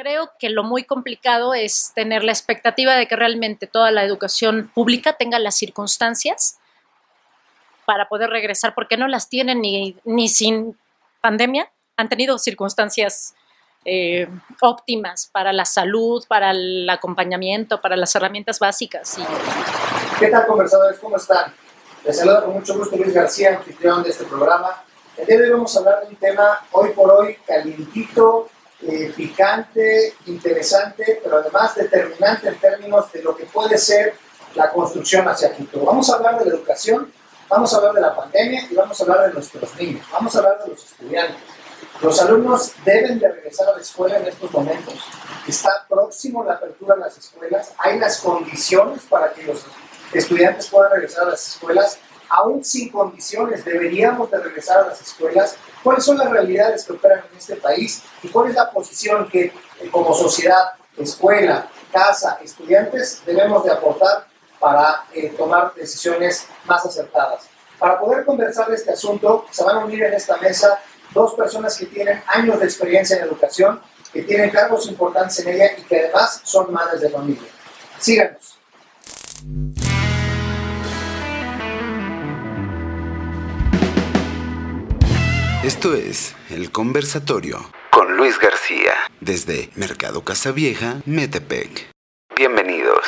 Creo que lo muy complicado es tener la expectativa de que realmente toda la educación pública tenga las circunstancias para poder regresar, porque no las tienen ni, ni sin pandemia, han tenido circunstancias eh, óptimas para la salud, para el acompañamiento, para las herramientas básicas. ¿Qué tal, conversadores? ¿Cómo están? Les saluda con mucho gusto Luis García, anfitrión de este programa. El día de hoy vamos a hablar de un tema hoy por hoy calientito, eh, picante, interesante, pero además determinante en términos de lo que puede ser la construcción hacia el futuro. Vamos a hablar de la educación, vamos a hablar de la pandemia y vamos a hablar de nuestros niños, vamos a hablar de los estudiantes. Los alumnos deben de regresar a la escuela en estos momentos. Está próximo la apertura de las escuelas, hay las condiciones para que los estudiantes puedan regresar a las escuelas, aún sin condiciones, deberíamos de regresar a las escuelas. ¿Cuáles son las realidades que operan en este país y cuál es la posición que eh, como sociedad, escuela, casa, estudiantes debemos de aportar para eh, tomar decisiones más acertadas? Para poder conversar de este asunto, se van a unir en esta mesa dos personas que tienen años de experiencia en educación, que tienen cargos importantes en ella y que además son madres de familia. Síganos. Esto es El Conversatorio con Luis García desde Mercado Casavieja, Metepec. Bienvenidos.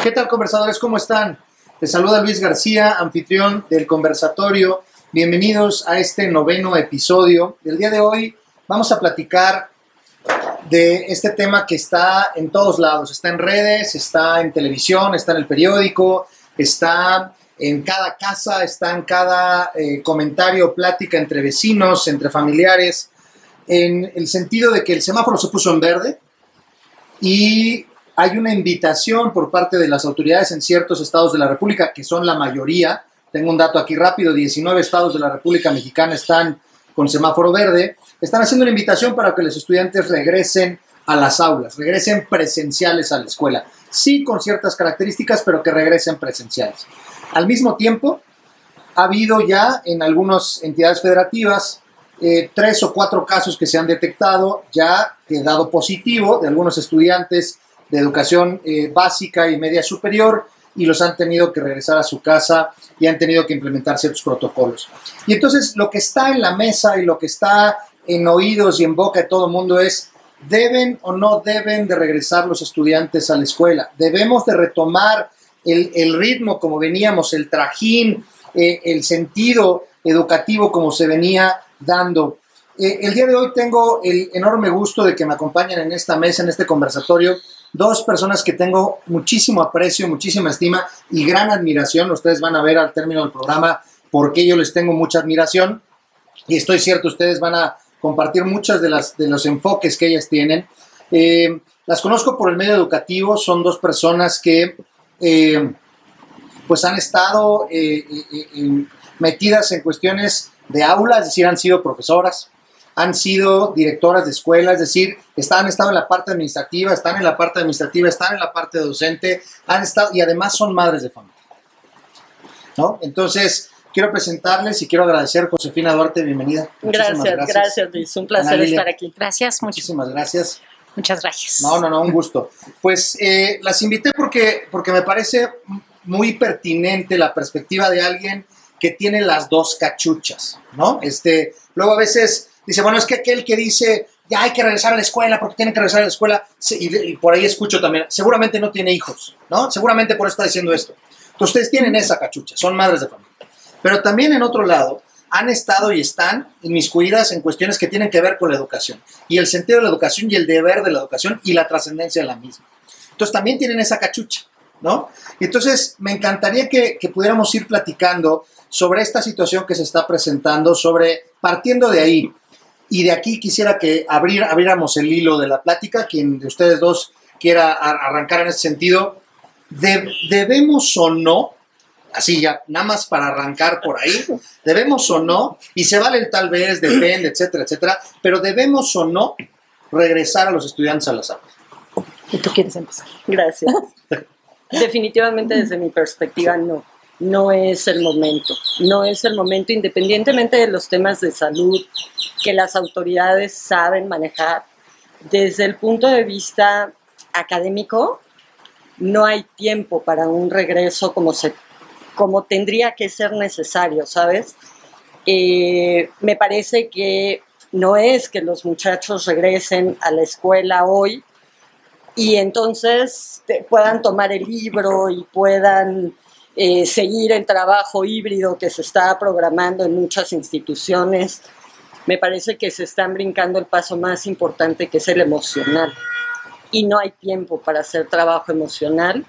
¿Qué tal conversadores? ¿Cómo están? Les saluda Luis García, anfitrión del conversatorio. Bienvenidos a este noveno episodio. El día de hoy vamos a platicar de este tema que está en todos lados. Está en redes, está en televisión, está en el periódico, está en cada casa, está en cada eh, comentario, plática entre vecinos, entre familiares, en el sentido de que el semáforo se puso en verde y hay una invitación por parte de las autoridades en ciertos estados de la República, que son la mayoría. Tengo un dato aquí rápido, 19 estados de la República Mexicana están con semáforo verde. Están haciendo una invitación para que los estudiantes regresen a las aulas, regresen presenciales a la escuela. Sí, con ciertas características, pero que regresen presenciales. Al mismo tiempo, ha habido ya en algunas entidades federativas eh, tres o cuatro casos que se han detectado, ya quedado positivo de algunos estudiantes de educación eh, básica y media superior y los han tenido que regresar a su casa y han tenido que implementar ciertos protocolos. Y entonces lo que está en la mesa y lo que está en oídos y en boca de todo el mundo es, ¿deben o no deben de regresar los estudiantes a la escuela? ¿Debemos de retomar el, ritmo como veníamos, el trajín, eh, el sentido educativo como se venía dando. Eh, el día de hoy tengo el enorme gusto de que me acompañen en esta mesa, en este conversatorio, dos personas que tengo muchísimo aprecio, muchísima estima y gran admiración. Ustedes van a ver al término del programa por qué yo les tengo mucha admiración y estoy cierto, ustedes van a compartir muchas de, las, de los enfoques que ellas tienen. Eh, las conozco por el medio educativo, son dos personas que eh, pues han estado eh, eh, metidas en cuestiones de aula, es decir, han sido profesoras, han sido directoras de escuelas, es decir, están, han estado en la parte administrativa, están en la parte administrativa, están en la parte docente, han estado y además son madres de familia. ¿No? Entonces, quiero presentarles y quiero agradecer a Josefina Duarte, bienvenida. Gracias, gracias, gracias, Luis, un placer estar aquí. Gracias, muchísimas gracias. Muchas gracias. No, no, no, un gusto. Pues eh, las invité porque, porque me parece muy pertinente la perspectiva de alguien que tiene las dos cachuchas, ¿no? Este, luego a veces dice, bueno, es que aquel que dice, ya hay que regresar a la escuela porque tiene que regresar a la escuela, y, por ahí escucho también, seguramente no tiene hijos, ¿no? Seguramente por eso está diciendo esto. Entonces ustedes tienen esa cachucha, son madres de familia. Pero también en otro lado, han estado y están inmiscuidas en cuestiones que tienen que ver con la educación y el sentido de la educación y el deber de la educación y la trascendencia de la misma. Entonces también tienen esa cachucha, ¿no? Entonces me encantaría que, pudiéramos ir platicando sobre esta situación que se está presentando, sobre partiendo de ahí. Y de aquí quisiera que abrir, abriéramos el hilo de la plática, quien de ustedes dos quiera arrancar en ese sentido. ¿Debemos o no así ya, nada más para arrancar por ahí, debemos o no, y se vale el tal vez, depende, etcétera, etcétera, pero debemos o no regresar a los estudiantes a las aulas. ¿Y tú quieres empezar? Gracias. Definitivamente desde mi perspectiva no. no es el momento. No es el momento, independientemente de los temas de salud que las autoridades saben manejar. Desde el punto de vista académico, no hay tiempo para un regreso como, se, como tendría que ser necesario, ¿sabes? Eh, me parece que no es que los muchachos regresen a la escuela hoy y entonces puedan tomar el libro y puedan eh, seguir el trabajo híbrido que se está programando en muchas instituciones. Me parece que se están brincando el paso más importante que es el emocional. Y no hay tiempo para hacer trabajo emocional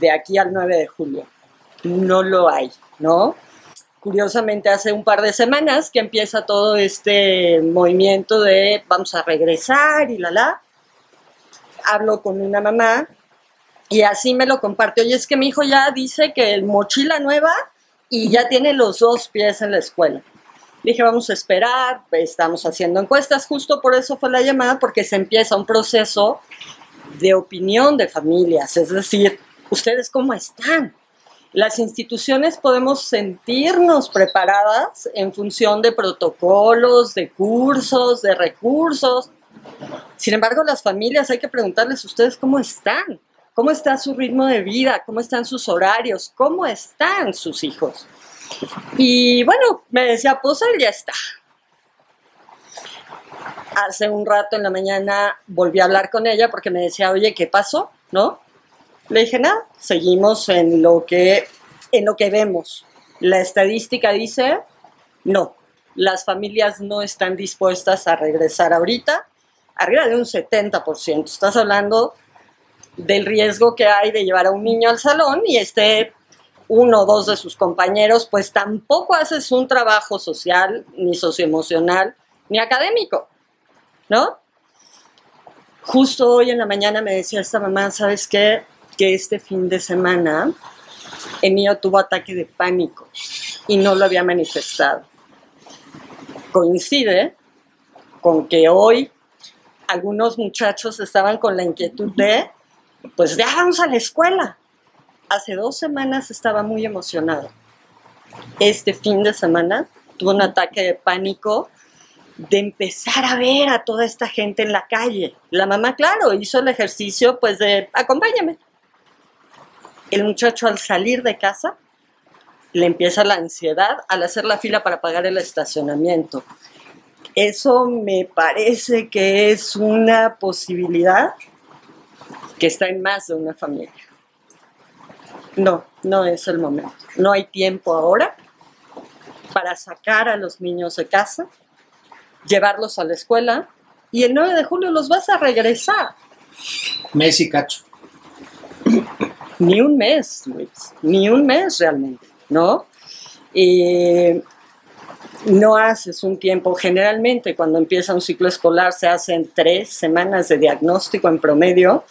de aquí al 9 de julio. No lo hay, ¿no? Curiosamente, hace un par de semanas que empieza todo este movimiento de vamos a regresar y la la hablo con una mamá y así me lo compartió. Y es que mi hijo ya dice que el mochila nueva y ya tiene los dos pies en la escuela. Dije, vamos a esperar, estamos haciendo encuestas, justo por eso fue la llamada, porque se empieza un proceso de opinión de familias, es decir, ¿ustedes cómo están? Las instituciones podemos sentirnos preparadas en función de protocolos, de cursos, de recursos, sin embargo, las familias hay que preguntarles ustedes cómo están, cómo está su ritmo de vida, cómo están sus horarios, cómo están sus hijos. Y bueno, me decía, pues él ya está. Hace un rato en la mañana volví a hablar con ella porque me decía, oye, ¿qué pasó? ¿No? Le dije, nada, seguimos en lo que, en lo que vemos. La estadística dice, no, las familias no están dispuestas a regresar ahorita arriba de un 70%. Estás hablando del riesgo que hay de llevar a un niño al salón y este uno o dos de sus compañeros, pues tampoco haces un trabajo social, ni socioemocional, ni académico, ¿no? Justo hoy en la mañana me decía esta mamá, ¿sabes qué? Que este fin de semana el tuvo ataque de pánico y no lo había manifestado. Coincide con que hoy algunos muchachos estaban con la inquietud de, pues ya vamos a la escuela. Hace dos semanas estaba muy emocionado. Este fin de semana tuvo un ataque de pánico de empezar a ver a toda esta gente en la calle. La mamá, claro, hizo el ejercicio pues de acompáñame. El muchacho al salir de casa le empieza la ansiedad al hacer la fila para pagar el estacionamiento. Eso me parece que es una posibilidad que está en más de una familia. No, no es el momento. No hay tiempo ahora para sacar a los niños de casa, llevarlos a la escuela y el 9 de julio los vas a regresar. Mes y cacho. Ni un mes, Luis, ni un mes realmente, ¿no? No haces un tiempo, generalmente cuando empieza un ciclo escolar se hacen tres semanas de diagnóstico en promedio,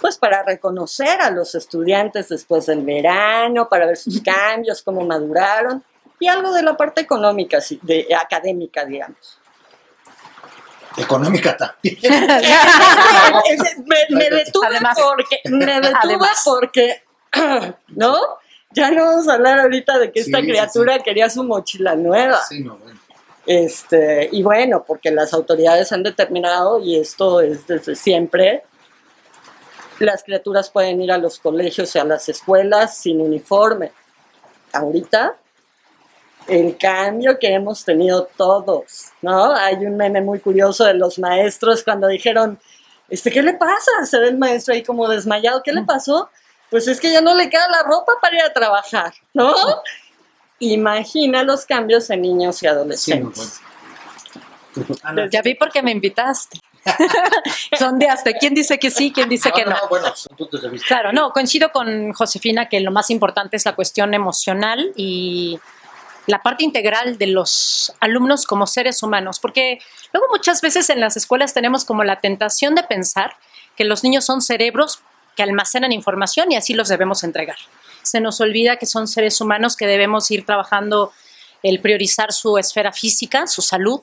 pues para reconocer a los estudiantes después del verano, para ver sus cambios, cómo maduraron, y algo de la parte económica, de, académica, digamos. Económica también. me, detuve porque, me detuve porque, ¿no? ya no vamos a hablar ahorita de que esta criatura quería su mochila nueva. Sí, no, bueno. Este, y bueno, porque las autoridades han determinado, y esto es desde siempre, las criaturas pueden ir a los colegios y a las escuelas sin uniforme. Ahorita, el cambio que hemos tenido todos, ¿no? Hay un meme muy curioso de los maestros cuando dijeron, este, ¿qué le pasa? Se ve el maestro ahí como desmayado, ¿qué le pasó? pues es que ya no le queda la ropa para ir a trabajar, ¿no? Imagina los cambios en niños y adolescentes. Ya vi por qué me invitaste. son de hasta quién dice que sí, quién dice que no. no. Bueno, son puntos de vista. Claro, no, coincido con Josefina que lo más importante es la cuestión emocional y la parte integral de los alumnos como seres humanos, porque luego muchas veces en las escuelas tenemos como la tentación de pensar que los niños son cerebros que almacenan información y así los debemos entregar. Se nos olvida que son seres humanos que debemos ir trabajando el priorizar su esfera física, su salud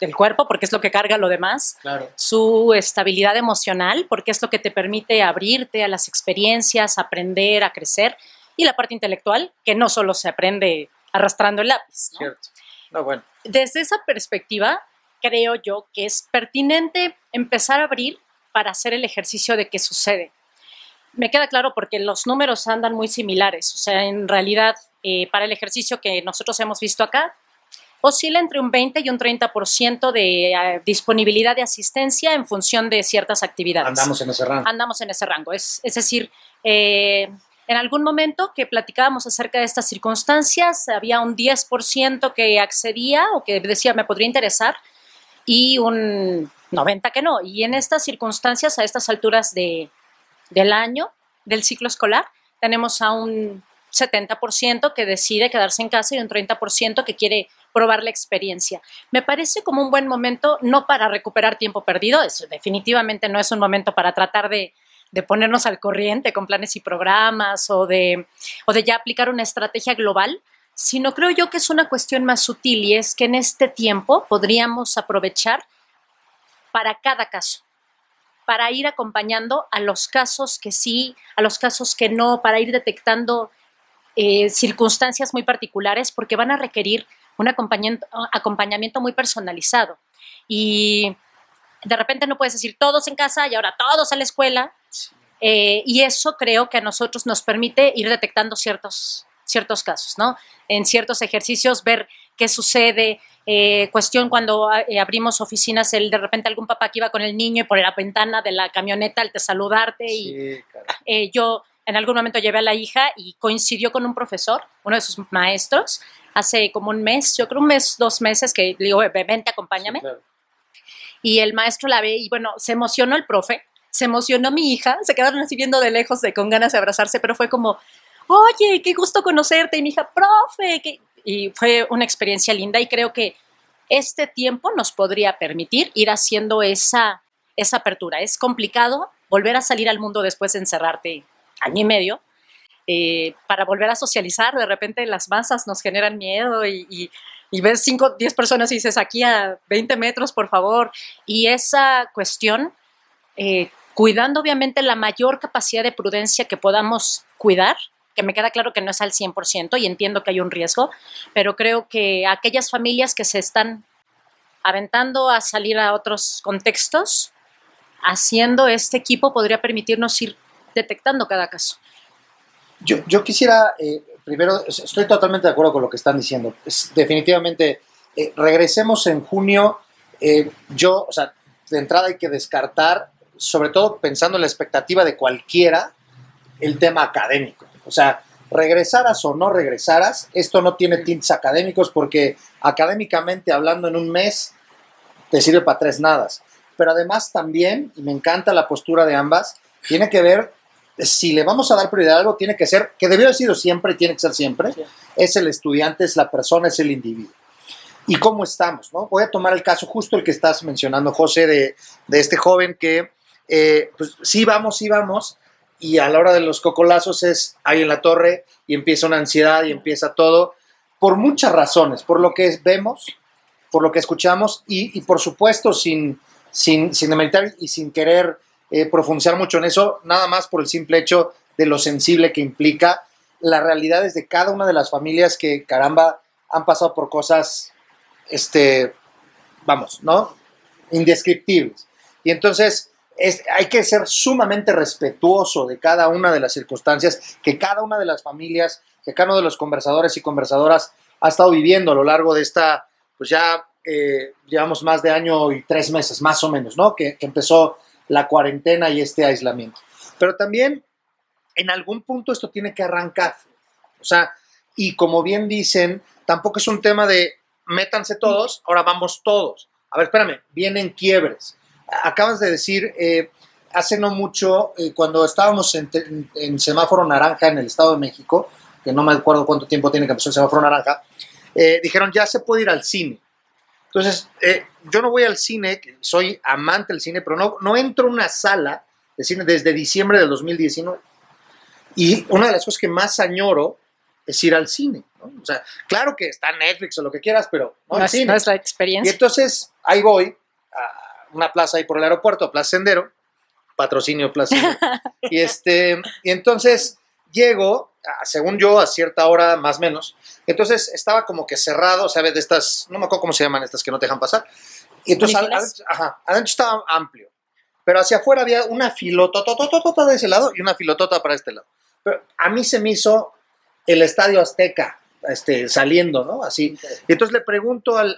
del cuerpo, porque es lo que carga lo demás, su estabilidad emocional, porque es lo que te permite abrirte a las experiencias, aprender, a crecer, y la parte intelectual, que no solo se aprende arrastrando el lápiz. ¿no? Cierto. No, bueno. Desde esa perspectiva, creo yo que es pertinente empezar a abrir para hacer el ejercicio de qué sucede. Me queda claro porque los números andan muy similares, o sea, en realidad, eh, para el ejercicio que nosotros hemos visto acá, oscila entre un 20 y un 30% de eh, disponibilidad de asistencia en función de ciertas actividades. Andamos en ese rango. Andamos en ese rango. Es, es decir, eh, en algún momento que platicábamos acerca de estas circunstancias, había un 10% que accedía o que decía me podría interesar y un 90% que no. Y en estas circunstancias, a estas alturas de, del año, del ciclo escolar, tenemos a un 70% que decide quedarse en casa y un 30% que quiere probar la experiencia. Me parece como un buen momento, no para recuperar tiempo perdido, eso definitivamente no es un momento para tratar de, de ponernos al corriente con planes y programas o de, o de ya aplicar una estrategia global, sino creo yo que es una cuestión más sutil y es que en este tiempo podríamos aprovechar para cada caso, para ir acompañando a los casos que sí, a los casos que no, para ir detectando eh, circunstancias muy particulares porque van a requerir un acompañamiento, acompañamiento muy personalizado. Y de repente no puedes decir todos en casa y ahora todos a la escuela. Eh, y eso creo que a nosotros nos permite ir detectando ciertos, ciertos casos, ¿no? En ciertos ejercicios, ver qué sucede. Eh, cuestión cuando eh, abrimos oficinas, el de repente algún papá que iba con el niño y por la ventana de la camioneta al te saludarte. Y Sí, caray. eh, yo en algún momento llevé a la hija y coincidió con un profesor, uno de sus maestros, hace como un mes, yo creo un mes, dos meses, que le digo, "Ve, vente, acompáñame. Claro. Y el maestro la ve y bueno, se emocionó el profe, se emocionó mi hija, se quedaron así viendo de lejos de, con ganas de abrazarse, pero fue como, oye, qué gusto conocerte. Y mi hija, profe, que... y fue una experiencia linda y creo que este tiempo nos podría permitir ir haciendo esa, esa apertura. Es complicado volver a salir al mundo después de encerrarte año y medio. eh, para volver a socializar, de repente las masas nos generan miedo y, y, y ves 5, 10 personas y dices aquí a 20 metros, por favor. Y esa cuestión, eh, cuidando obviamente la mayor capacidad de prudencia que podamos cuidar, que me queda claro que no es al 100% y entiendo que hay un riesgo, pero creo que aquellas familias que se están aventando a salir a otros contextos, haciendo este equipo podría permitirnos ir detectando cada caso. Yo, yo quisiera, eh, primero, es- estoy totalmente de acuerdo con lo que están diciendo. Definitivamente, eh, regresemos en junio. eh, yo, o sea, de entrada hay que descartar, sobre todo pensando en la expectativa de cualquiera, el tema académico. O sea, regresaras o no regresaras, esto no tiene tintes académicos porque académicamente hablando en un mes te sirve para tres nadas. Pero además también, y me encanta la postura de ambas, tiene que ver si le vamos a dar prioridad a algo, tiene que ser, que debió haber sido siempre, tiene que ser siempre, Sí. es el estudiante, es la persona, es el individuo. ¿Y cómo estamos? ¿no? Voy a tomar el caso justo el que estás mencionando, José, de, de este joven que, eh, pues sí vamos, sí vamos, y a la hora de los cocolazos es ahí en la torre y empieza una ansiedad y empieza todo, por muchas razones, por lo que vemos, por lo que escuchamos y, y por supuesto sin, sin, sin demeritar y sin querer eh, profundizar mucho en eso, nada más por el simple hecho de lo sensible que implica las realidades de cada una de las familias que, caramba, han pasado por cosas, este, vamos, ¿no? Indescriptibles. Y entonces es, hay que ser sumamente respetuoso de cada una de las circunstancias que cada una de las familias, que cada uno de los conversadores y conversadoras ha estado viviendo a lo largo de esta, pues ya eh, llevamos más de año y tres meses, más o menos, ¿no? Que, que empezó la cuarentena y este aislamiento. Pero también en algún punto esto tiene que arrancar. O sea, y como bien dicen, tampoco es un tema de métanse todos, ahora vamos todos. A ver, espérame, vienen quiebres. Acabas de decir, eh, hace no mucho, eh, cuando estábamos en, en, en, semáforo naranja en el Estado de México, que no me acuerdo cuánto tiempo tiene que empezar el semáforo naranja, eh, dijeron ya se puede ir al cine. Entonces, eh, yo no voy al cine, soy amante del cine, pero no, no entro a una sala de cine desde diciembre del 2019. Y una de las cosas que más añoro es ir al cine. ¿no? O sea, claro que está Netflix o lo que quieras, pero no, no, es, cine. no es la experiencia. Y entonces ahí voy a una plaza ahí por el aeropuerto, Plaza Sendero, patrocinio Plaza Sendero. y, este, y entonces llego, según yo, a cierta hora más o menos. Entonces estaba como que cerrado, ¿sabes? De estas, no me acuerdo cómo se llaman estas que no te dejan pasar. Y entonces adentro, ajá, adentro estaba amplio. Pero hacia afuera había una filotota de ese lado y una filotota para este lado. Pero a mí se me hizo el Estadio Azteca este, saliendo, ¿no? Así. Y entonces le pregunto al,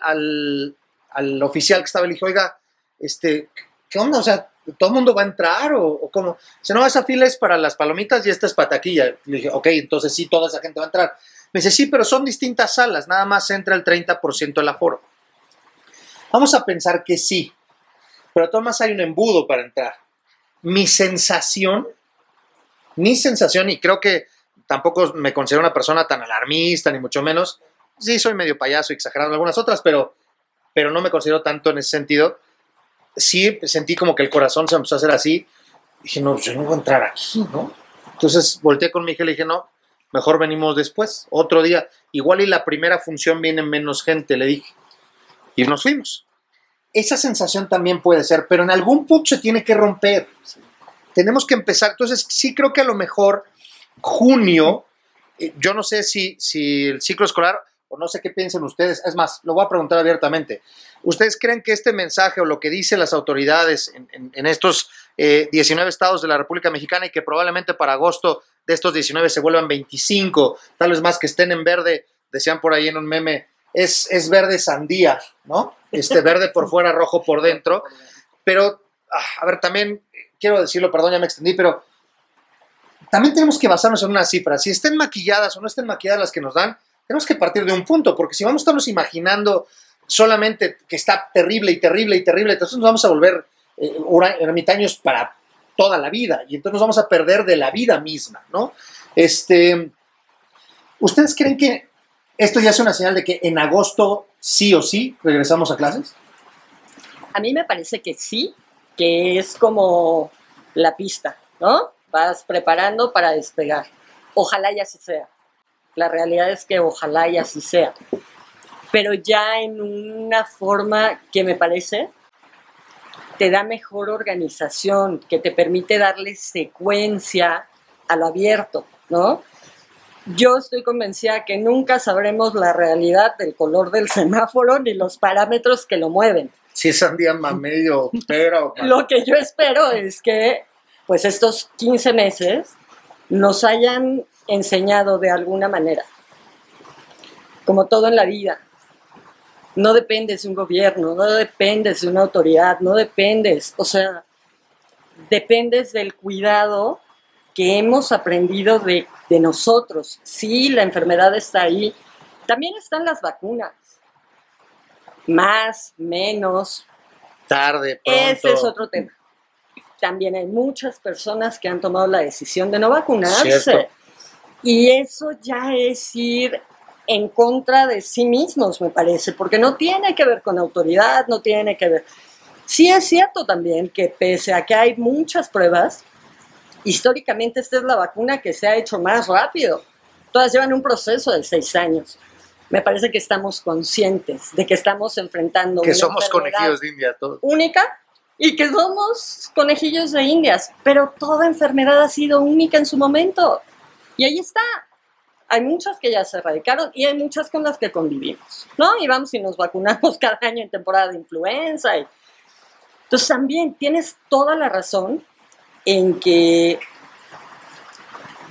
al, oficial que estaba, le dije, oiga, este, ¿qué onda? O sea, ¿todo el mundo va a entrar o, o cómo? Dice, no, esa fila es para las palomitas y esta es para taquilla. Le dije, ok, entonces sí, toda esa gente va a entrar. Me dice, sí, pero son distintas salas, nada más entra el 30% del aforo. Vamos a pensar que sí, pero además hay un embudo para entrar. Mi sensación, mi sensación, y creo que tampoco me considero una persona tan alarmista, ni mucho menos. Sí, soy medio payaso, exagerado en algunas otras, pero, pero no me considero tanto en ese sentido. Sí sentí como que el corazón se empezó a hacer así. Dije, no, yo no voy a entrar aquí, ¿no? Entonces volteé con mi hija y le dije, no, mejor venimos después, otro día. Igual y la primera función viene menos gente, le dije. Y nos fuimos. Esa sensación también puede ser, pero en algún punto se tiene que romper. Tenemos que empezar. Entonces, sí creo que a lo mejor junio, eh, yo no sé si, si el ciclo escolar, no sé qué piensen ustedes, es más, lo voy a preguntar abiertamente. ¿Ustedes creen que este mensaje o lo que dicen las autoridades en, estos 19 eh, estados de la República Mexicana y que probablemente para agosto de estos 19 se vuelvan 25, tal vez más que estén en verde, decían por ahí en un meme, es, es verde sandía, ¿no? Este verde por fuera, rojo por dentro. Pero, ah, a ver, también quiero decirlo, perdón, ya me extendí, pero también tenemos que basarnos en una cifra. Si estén maquilladas o no estén maquilladas las que nos dan, tenemos que partir de un punto, porque si vamos a estarnos imaginando solamente que está terrible y terrible y terrible, entonces nos vamos a volver eh, ermitaños para toda la vida y entonces nos vamos a perder de la vida misma, ¿no? Este, ¿Ustedes creen que esto ya es una señal de que en agosto sí o sí regresamos a clases? A mí me parece que sí, que es como la pista, ¿no? vas preparando para despegar. Ojalá y así sea. La realidad es que ojalá y así sea. Pero ya en una forma que me parece te da mejor organización, que te permite darle secuencia a lo abierto, ¿no? Yo estoy convencida que nunca sabremos la realidad del color del semáforo ni los parámetros que lo mueven. Si es un día más medio, pero... Lo que yo espero es que pues estos 15 meses nos hayan enseñado de alguna manera, como todo en la vida. No dependes de un gobierno, no dependes de una autoridad, no dependes, o sea, dependes del cuidado que hemos aprendido de, de nosotros. Sí, la enfermedad está ahí. También están las vacunas. Más, menos. Tarde, pronto. Ese es otro tema también hay muchas personas que han tomado la decisión de no vacunarse. Y eso ya es ir en contra de sí mismos, me parece, porque no tiene que ver con autoridad, no tiene que ver... Sí es cierto también que pese a que hay muchas pruebas, históricamente esta es la vacuna que se ha hecho más rápido. Todas llevan un proceso de seis años. Me parece que estamos conscientes de que estamos enfrentando... Que somos conejillos de India todos. Única y que somos conejillos de indias, pero toda enfermedad ha sido única en su momento. Y ahí está. Hay muchas que ya se erradicaron y hay muchas con las que convivimos, ¿no? Y vamos y nos vacunamos cada año en temporada de influenza. Entonces también tienes toda la razón en que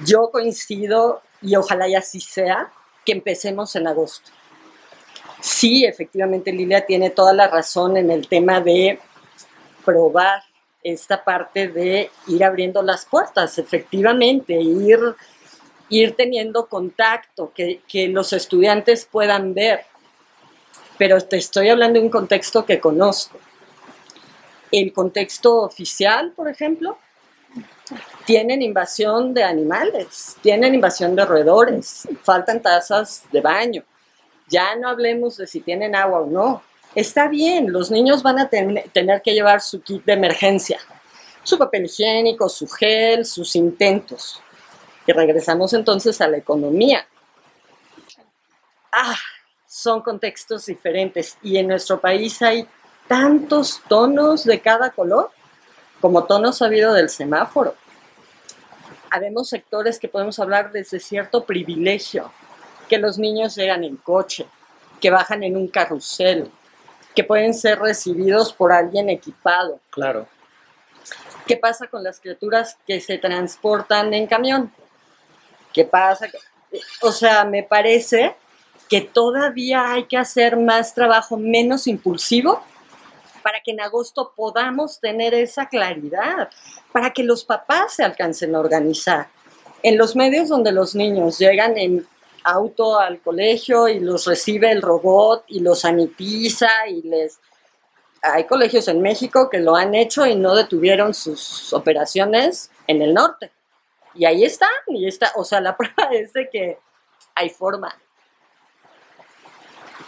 yo coincido y ojalá y así sea, que empecemos en agosto. Sí, efectivamente Lilia tiene toda la razón en el tema de probar esta parte de ir abriendo las puertas, efectivamente, ir, ir teniendo contacto, que, que los estudiantes puedan ver. Pero te estoy hablando de un contexto que conozco. El contexto oficial, por ejemplo, tienen invasión de animales, tienen invasión de roedores, faltan tazas de baño. Ya no hablemos de si tienen agua o no, Está bien, los niños van a tener que llevar su kit de emergencia, su papel higiénico, su gel, sus intentos. Y regresamos entonces a la economía. Ah, son contextos diferentes y en nuestro país hay tantos tonos de cada color como tonos ha habido del semáforo. habemos sectores que podemos hablar desde cierto privilegio, que los niños llegan en coche, que bajan en un carrusel, que pueden ser recibidos por alguien equipado. Claro. ¿Qué pasa con las criaturas que se transportan en camión? ¿Qué pasa? O sea, me parece que todavía hay que hacer más trabajo menos impulsivo para que en agosto podamos tener esa claridad, para que los papás se alcancen a organizar. En los medios donde los niños llegan en auto al colegio y los recibe el robot y los sanitiza y les... Hay colegios en México que lo han hecho y no detuvieron sus operaciones en el norte. Y ahí están, y está, o sea, la prueba es de que hay forma.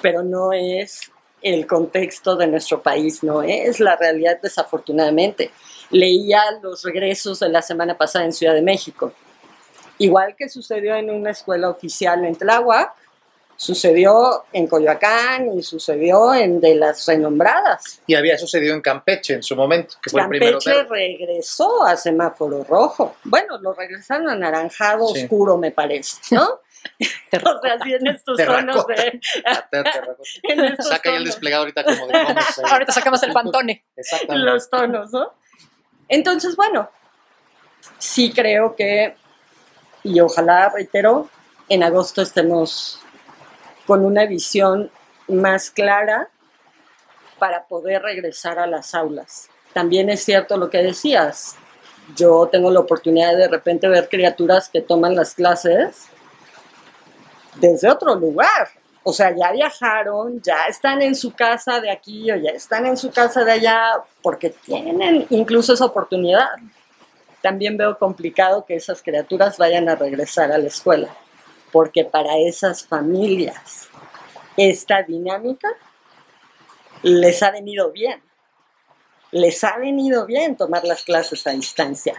Pero no es el contexto de nuestro país, no es la realidad desafortunadamente. Leía los regresos de la semana pasada en Ciudad de México. Igual que sucedió en una escuela oficial en Tláhuac, sucedió en Coyoacán y sucedió en de las renombradas. Y había sucedido en Campeche en su momento, que fue Campeche el primero. regresó a semáforo rojo. Bueno, lo regresaron a anaranjado Sí. oscuro, me parece, ¿no? o sea, así en estos tonos de... Terracota. en estos Saca ya el tonos. desplegado ahorita como de cómo se- Ahorita sacamos el pantone. Exactamente. los tonos, ¿no? Entonces, bueno, sí creo que, y ojalá, reitero, en agosto estemos con una visión más clara para poder regresar a las aulas. También es cierto lo que decías. Yo tengo la oportunidad de de repente ver criaturas que toman las clases desde otro lugar. O sea, ya viajaron, ya están en su casa de aquí o ya están en su casa de allá, porque tienen incluso esa oportunidad. También veo complicado que esas criaturas vayan a regresar a la escuela, porque para esas familias esta dinámica les ha venido bien. Les ha venido bien tomar las clases a distancia,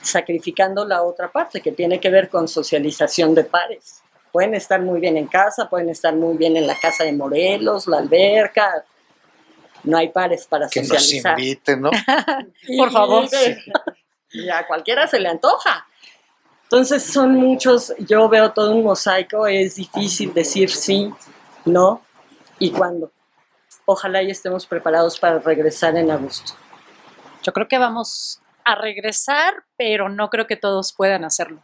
sacrificando la otra parte que tiene que ver con socialización de pares. Pueden estar muy bien en casa, pueden estar muy bien en la casa de Morelos, la alberca. No hay pares para Que nos socializar. inviten, ¿no? Por favor. Y, y a cualquiera se le antoja. Entonces son muchos, yo veo todo un mosaico, es difícil decir sí, no y cuándo. Ojalá y estemos preparados para regresar en agosto. Yo creo que vamos a regresar, pero no creo que todos puedan hacerlo.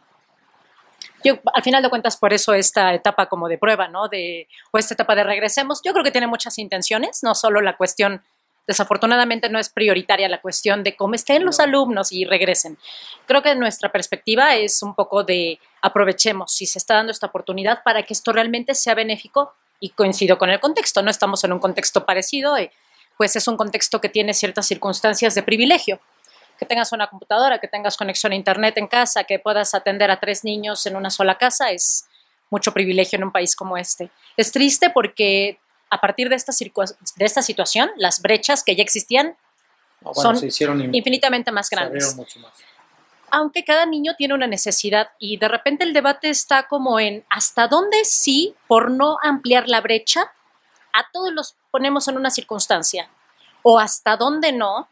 Yo, al final de cuentas, por eso esta etapa como de prueba, ¿no? De, o esta etapa de regresemos, yo creo que tiene muchas intenciones, no solo la cuestión, desafortunadamente no es prioritaria la cuestión de cómo estén los alumnos y regresen. Creo que nuestra perspectiva es un poco de aprovechemos si se está dando esta oportunidad para que esto realmente sea benéfico y coincido con el contexto, no estamos en un contexto parecido, eh, pues es un contexto que tiene ciertas circunstancias de privilegio que tengas una computadora, que tengas conexión a internet en casa, que puedas atender a tres niños en una sola casa, es mucho privilegio en un país como este. Es triste porque a partir de esta, de esta situación, las brechas que ya existían No, bueno, Son se hicieron in- infinitamente más grandes. abrieron mucho más. Aunque cada niño tiene una necesidad y de repente el debate está como en hasta dónde sí, por no ampliar la brecha, a todos los ponemos en una circunstancia o hasta dónde no,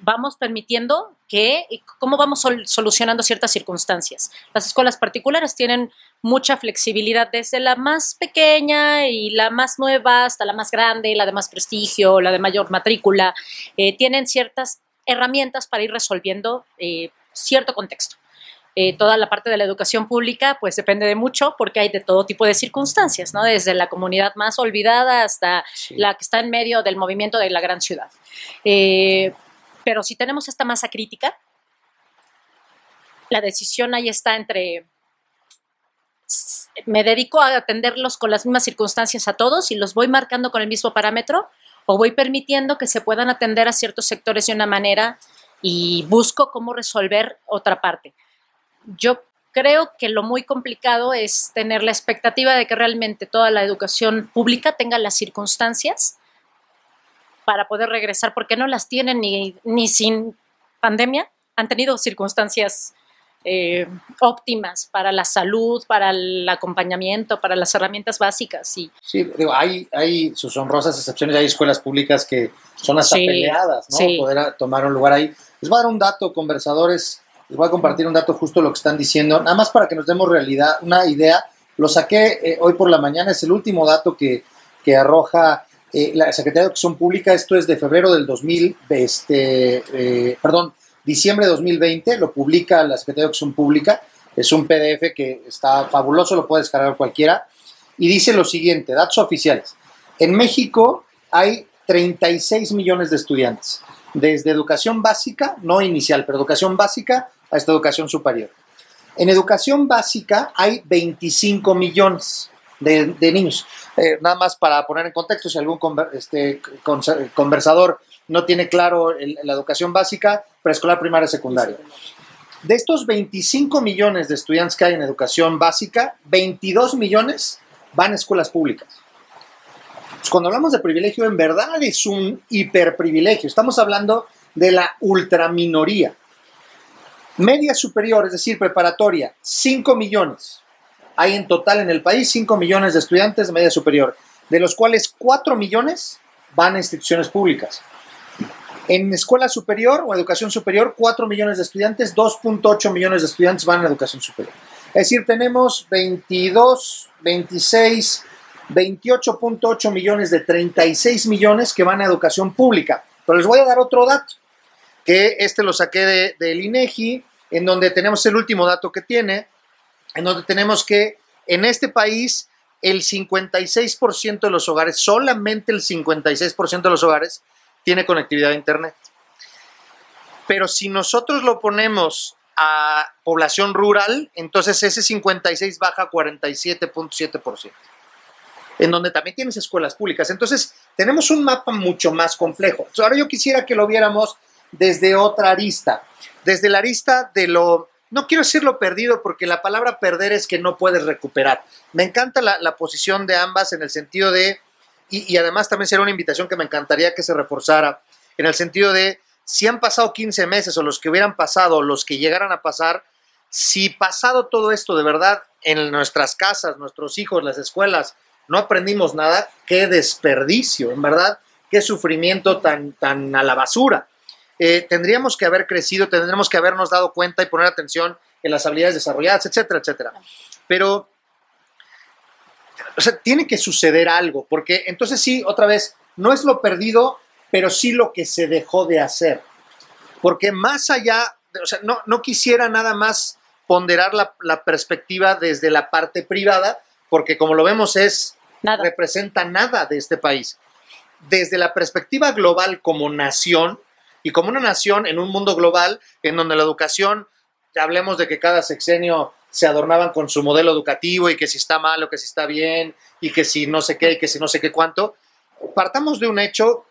vamos permitiendo que, y cómo vamos sol- solucionando ciertas circunstancias. Las escuelas particulares tienen mucha flexibilidad desde la más pequeña y la más nueva hasta la más grande, la de más prestigio, la de mayor matrícula. Eh, tienen ciertas herramientas para ir resolviendo eh, cierto contexto. Eh, toda la parte de la educación pública, pues depende de mucho porque hay de todo tipo de circunstancias, ¿no? Desde la comunidad más olvidada hasta Sí. la que está en medio del movimiento de la gran ciudad. Eh, pero si tenemos esta masa crítica, la decisión ahí está entre me dedico a atenderlos con las mismas circunstancias a todos y los voy marcando con el mismo parámetro o voy permitiendo que se puedan atender a ciertos sectores de una manera y busco cómo resolver otra parte. Yo creo que lo muy complicado es tener la expectativa de que realmente toda la educación pública tenga las circunstancias para poder regresar, porque no las tienen ni, ni sin pandemia, han tenido circunstancias eh, óptimas para la salud, para el acompañamiento, para las herramientas básicas. Y Sí, digo, hay, hay sus honrosas excepciones, hay escuelas públicas que son hasta Sí, peleadas, ¿no? sí. Poder a- tomar un lugar ahí. Les voy a dar un dato, conversadores. Les voy a compartir un dato justo lo que están diciendo, nada más para que nos demos realidad, una idea. Lo saqué eh, hoy por la mañana, es el último dato que, que arroja eh, la Secretaría de Educación Pública. Esto es de febrero del 2000, este, eh, perdón, diciembre de 2020, lo publica la Secretaría de Educación Pública. Es un PDF que está fabuloso, lo puede descargar cualquiera. Y dice lo siguiente, datos oficiales. En México hay 36 millones de estudiantes, desde educación básica, no inicial, pero educación básica hasta educación superior. En educación básica hay 25 millones de, niños. Eh, nada más para poner en contexto, si algún este, conversador no tiene claro la educación básica, preescolar, primaria, secundaria. De estos 25 millones de estudiantes que hay en educación básica, 22 millones van a escuelas públicas. cuando hablamos de privilegio, en verdad es un hiperprivilegio. Estamos hablando de la ultraminoría. Media superior, es decir, preparatoria, 5 millones. Hay en total en el país 5 millones de estudiantes de media superior, de los cuales 4 millones van a instituciones públicas. En escuela superior o educación superior, 4 millones de estudiantes, 2.8 millones de estudiantes van a educación superior. Es decir, tenemos 22, 26, 28.8 millones de 36 millones que van a educación pública. Pero les voy a dar otro dato, que este lo saqué del INEGI, en donde tenemos el último dato que tiene, en donde tenemos que en este país el 56% de los hogares, solamente el 56% de los hogares, tiene conectividad a Internet. Pero si nosotros lo ponemos a población rural, entonces ese 56 baja a 47.7%, en donde también tienes escuelas públicas. Entonces, tenemos un mapa mucho más complejo. Ahora yo quisiera que lo viéramos desde otra arista, desde la arista de lo, no quiero decirlo perdido porque la palabra perder es que no puedes recuperar. Me encanta la, posición de ambas en el sentido de, y, además también será una invitación que me encantaría que se reforzara, en el sentido de, si han pasado 15 meses o los que hubieran pasado, los que llegaran a pasar, si pasado todo esto de verdad en nuestras casas, nuestros hijos, las escuelas, no aprendimos nada, qué desperdicio, en verdad, qué sufrimiento tan, tan a la basura. Eh, tendríamos que haber crecido, tendríamos que habernos dado cuenta y poner atención en las habilidades desarrolladas, etcétera, etcétera. Pero, o sea, tiene que suceder algo, porque entonces sí, otra vez, no es lo perdido, pero sí lo que se dejó de hacer. Porque más allá, o sea, no, no quisiera nada más ponderar la, la, perspectiva desde la parte privada, porque como lo vemos es, nada. representa nada de este país. Desde la perspectiva global como nación, y como una nación en un mundo global en donde la educación, hablemos de que cada sexenio se adornaban con su modelo educativo y que si está mal o que si está bien y que si no sé qué y que si no sé qué cuánto, partamos de un hecho,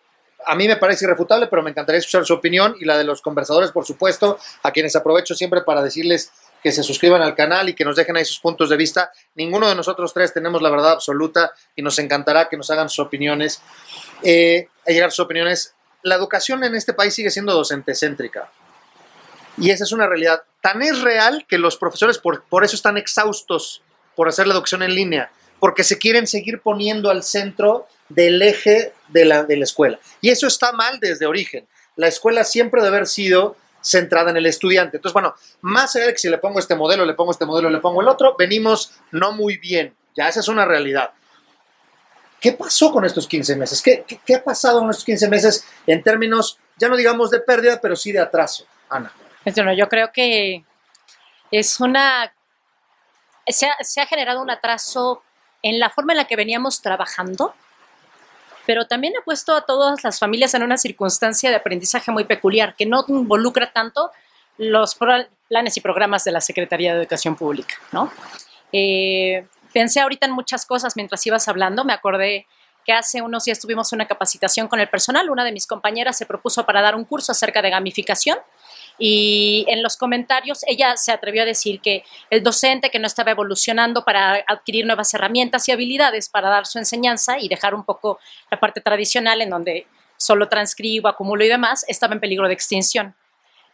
a mí me parece irrefutable, pero me encantaría escuchar su opinión y la de los conversadores, por supuesto, a quienes aprovecho siempre para decirles que se suscriban al canal y que nos dejen ahí sus puntos de vista. Ninguno de nosotros tres tenemos la verdad absoluta y nos encantará que nos hagan sus opiniones, eh, llegar sus opiniones la educación en este país sigue siendo docente céntrica. Y esa es una realidad. Tan es real que los profesores por, eso están exhaustos por hacer la educación en línea, porque se quieren seguir poniendo al centro del eje de la, de la escuela. Y eso está mal desde origen. La escuela siempre debe haber sido centrada en el estudiante. Entonces, bueno, más allá de que si le pongo este modelo, le pongo este modelo, le pongo el otro, venimos no muy bien. Ya esa es una realidad. ¿Qué pasó con estos 15 meses? ¿Qué, ha pasado en estos 15 meses en términos, ya no digamos de pérdida, pero sí de atraso? Ana. Bueno, yo creo que es una... Se ha, se ha generado un atraso en la forma en la que veníamos trabajando, pero también ha puesto a todas las familias en una circunstancia de aprendizaje muy peculiar, que no involucra tanto los planes y programas de la Secretaría de Educación Pública, ¿no? Eh, pensé ahorita en muchas cosas mientras ibas hablando. Me acordé que hace unos días tuvimos una capacitación con el personal. Una de mis compañeras se propuso para dar un curso acerca de gamificación y en los comentarios ella se atrevió a decir que el docente que no estaba evolucionando para adquirir nuevas herramientas y habilidades para dar su enseñanza y dejar un poco la parte tradicional en donde solo transcribo, acumulo y demás, estaba en peligro de extinción.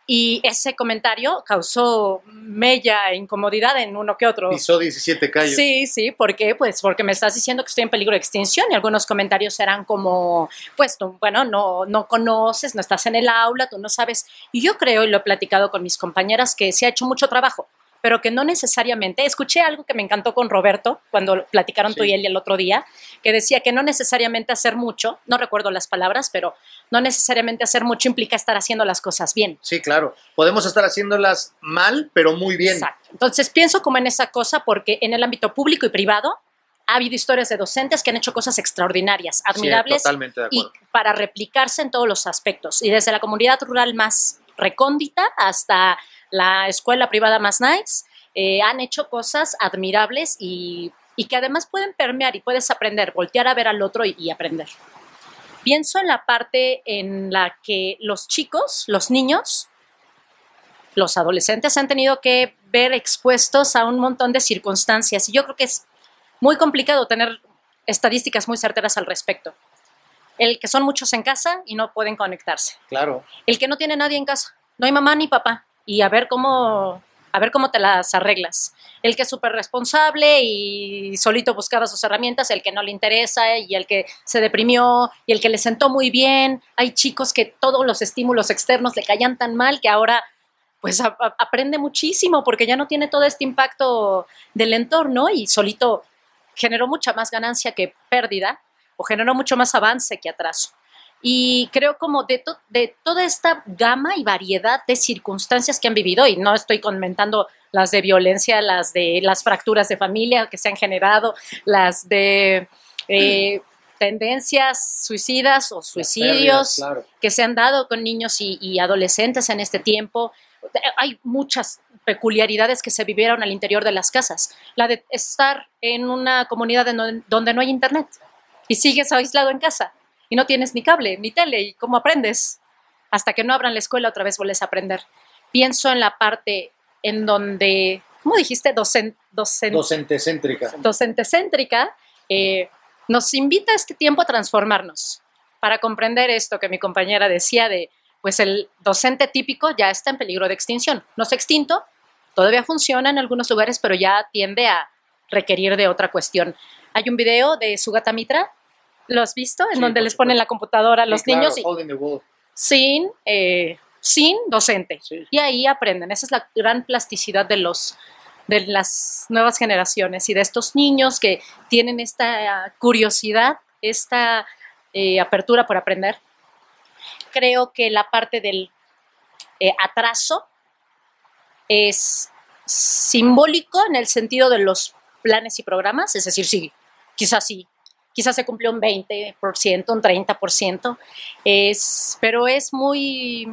Y ese comentario causó mella e incomodidad en uno que otro. Pisó 17 calles. Sí, sí, ¿por qué? Pues porque me estás diciendo que estoy en peligro de extinción y algunos comentarios eran como, pues tú, bueno, no, no conoces, no estás en el aula, tú no sabes. Y yo creo, y lo he platicado con mis compañeras, que se ha hecho mucho trabajo pero que no necesariamente, escuché algo que me encantó con Roberto cuando platicaron tú y él el otro día, que decía que no necesariamente hacer mucho, no recuerdo las palabras, pero no necesariamente hacer mucho implica estar haciendo las cosas bien. Sí, claro. Podemos estar haciéndolas mal, pero muy bien. Exacto. Entonces pienso como en esa cosa porque en el ámbito público y privado ha habido historias de docentes que han hecho cosas extraordinarias, admirables y para replicarse en todos los aspectos. Y desde la comunidad rural más recóndita hasta la escuela privada más nice, eh, han hecho cosas admirables y, que además pueden permear y puedes aprender, voltear a ver al otro y, aprender. Pienso en la parte en la que los chicos, los niños, los adolescentes han tenido que ver expuestos a un montón de circunstancias y yo creo que es muy complicado tener estadísticas muy certeras al respecto. El que son muchos en casa y no pueden conectarse. Claro. El que no tiene nadie en casa. No hay mamá ni papá y a ver cómo, a ver cómo te las arreglas. El que es súper responsable y solito buscaba sus herramientas, el que no le interesa y el que se deprimió y el que le sentó muy bien. Hay chicos que todos los estímulos externos le caían tan mal que ahora pues aprende muchísimo porque ya no tiene todo este impacto del entorno y solito generó mucha más ganancia que pérdida o generó mucho más avance que atraso. Y creo como de, de toda esta gama y variedad de circunstancias que han vivido, y no estoy comentando las de violencia, las de las fracturas de familia que se han generado, las de eh, tendencias suicidas o suicidios que se han dado con niños y, adolescentes en este tiempo. Hay muchas peculiaridades que se vivieron al interior de las casas. La de estar en una comunidad donde no hay internet y sigues aislado en casa y no tienes ni cable, ni tele, ¿y cómo aprendes? Hasta que no abran la escuela otra vez vuelves a aprender. Pienso en la parte en donde, ¿cómo dijiste? Docen, docen, docentecéntrica. Docentecéntrica. Eh, nos invita a este tiempo a transformarnos para comprender esto que mi compañera decía de, pues el docente típico ya está en peligro de extinción. No se extinto, todavía funciona en algunos lugares, pero ya tiende a requerir de otra cuestión. Hay un video de Sugata Mitra ¿Lo has visto? En donde les ponen la computadora a los niños sin, eh, sin docente. Y ahí aprenden. Esa es la gran plasticidad de los de las nuevas generaciones y de estos niños que tienen esta curiosidad, esta eh, apertura por aprender. Creo que la parte del eh, atraso es simbólico en el sentido de los planes y programas, es decir, sí, quizás sí, quizás se cumplió un 20%, un 30%, es, pero es muy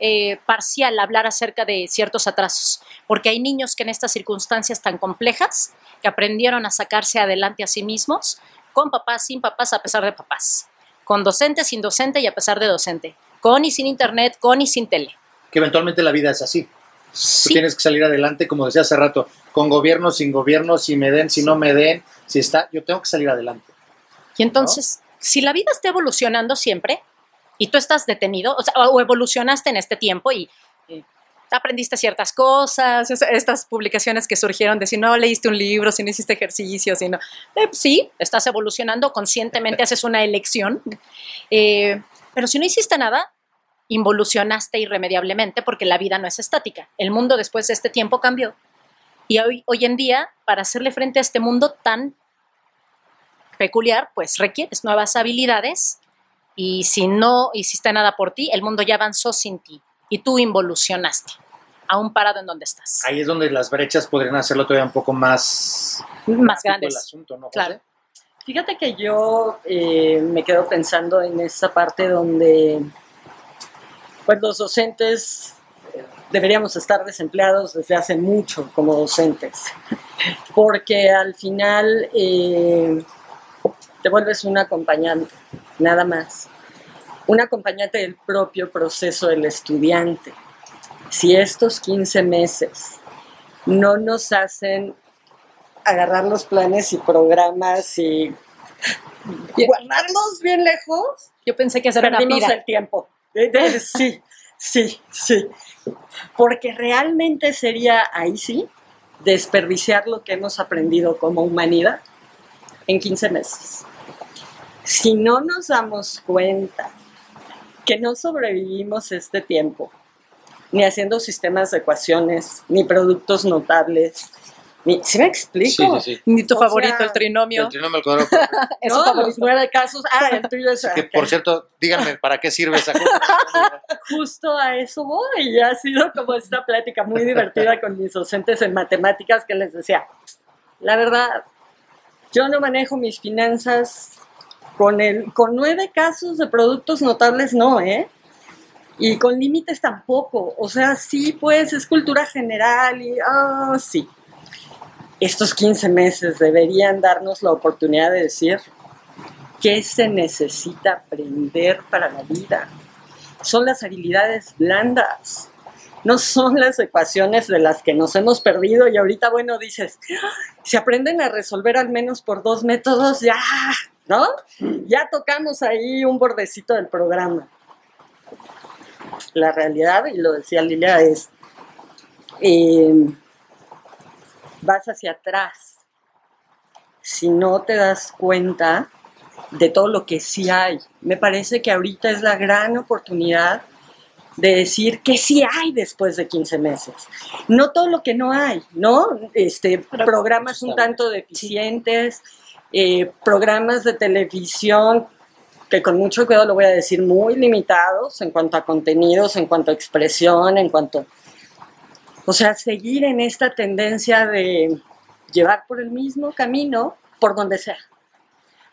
eh, parcial hablar acerca de ciertos atrasos, porque hay niños que en estas circunstancias tan complejas, que aprendieron a sacarse adelante a sí mismos, con papás, sin papás, a pesar de papás, con docente, sin docente y a pesar de docente, con y sin internet, con y sin tele. Que eventualmente la vida es así. Tú tienes que salir adelante, como decía hace rato, con gobierno, sin gobierno, si me den, si no me den, si está, yo tengo que salir adelante. Y entonces, si la vida está evolucionando siempre y tú estás detenido, o, evolucionaste en este tiempo y aprendiste ciertas cosas, estas publicaciones que surgieron de si no leíste un libro, si no hiciste ejercicio, si no... Eh, sí, estás evolucionando, conscientemente haces una elección, eh, pero si no hiciste nada, involucionaste irremediablemente porque la vida no es estática. El mundo después de este tiempo cambió. Y hoy, hoy en día, para hacerle frente a este mundo tan peculiar, pues requieres nuevas habilidades y si no hiciste nada por ti, el mundo ya avanzó sin ti y tú involucionaste, aún parado en donde estás. Ahí es donde las brechas podrían hacerlo todavía un poco más, más grandes. asunto, ¿no, claro. Fíjate que yo eh, me quedo pensando en esa parte donde pues los docentes deberíamos estar desempleados desde hace mucho como docentes, porque al final eh, te vuelves un acompañante, nada más. Un acompañante del propio proceso del estudiante. Si estos 15 meses no nos hacen agarrar los planes y programas y, guardarlos bien lejos, yo pensé que hacer una el tiempo. Sí, Sí, sí. Porque realmente sería ahí sí desperdiciar lo que hemos aprendido como humanidad en 15 meses. Si no nos damos cuenta que no sobrevivimos este tiempo, ni haciendo sistemas de ecuaciones, ni productos notables, ni, ¿sí me explico? Sí, sí, sí. Ni tu O favorito, sea, el trinomio. El trinomio al cuadrado. Es no, favorito. los nueve casos. Ah, el tuyo es Que por cierto, díganme, ¿para qué sirve esa cosa? justo a eso voy. Y ha sido como esta plática muy divertida con mis docentes en matemáticas que les decía, la verdad, yo no manejo mis finanzas con, el, con nueve casos de productos notables, no, ¿eh? Y con límites tampoco. O sea, sí, pues es cultura general y, ah, sí. Estos 15 meses deberían darnos la oportunidad de decir qué se necesita aprender para la vida son las habilidades blandas, no son las ecuaciones de las que nos hemos perdido y ahorita, bueno, dices, "Ah, si aprenden a resolver al menos por dos métodos, ya, ¿no? Ya tocamos ahí un bordecito del programa. La realidad, y lo decía Lilia, es, eh, vas hacia atrás. Si no te das cuenta, de todo lo que sí hay. Me parece que ahorita es la gran oportunidad de decir que sí hay después de 15 meses. No todo lo que no hay, ¿no? Este, programas un tanto deficientes, eh, programas de televisión que con mucho cuidado lo voy a decir, muy limitados en cuanto a contenidos, en cuanto a expresión, en cuanto... O sea, seguir en esta tendencia de llevar por el mismo camino, por donde sea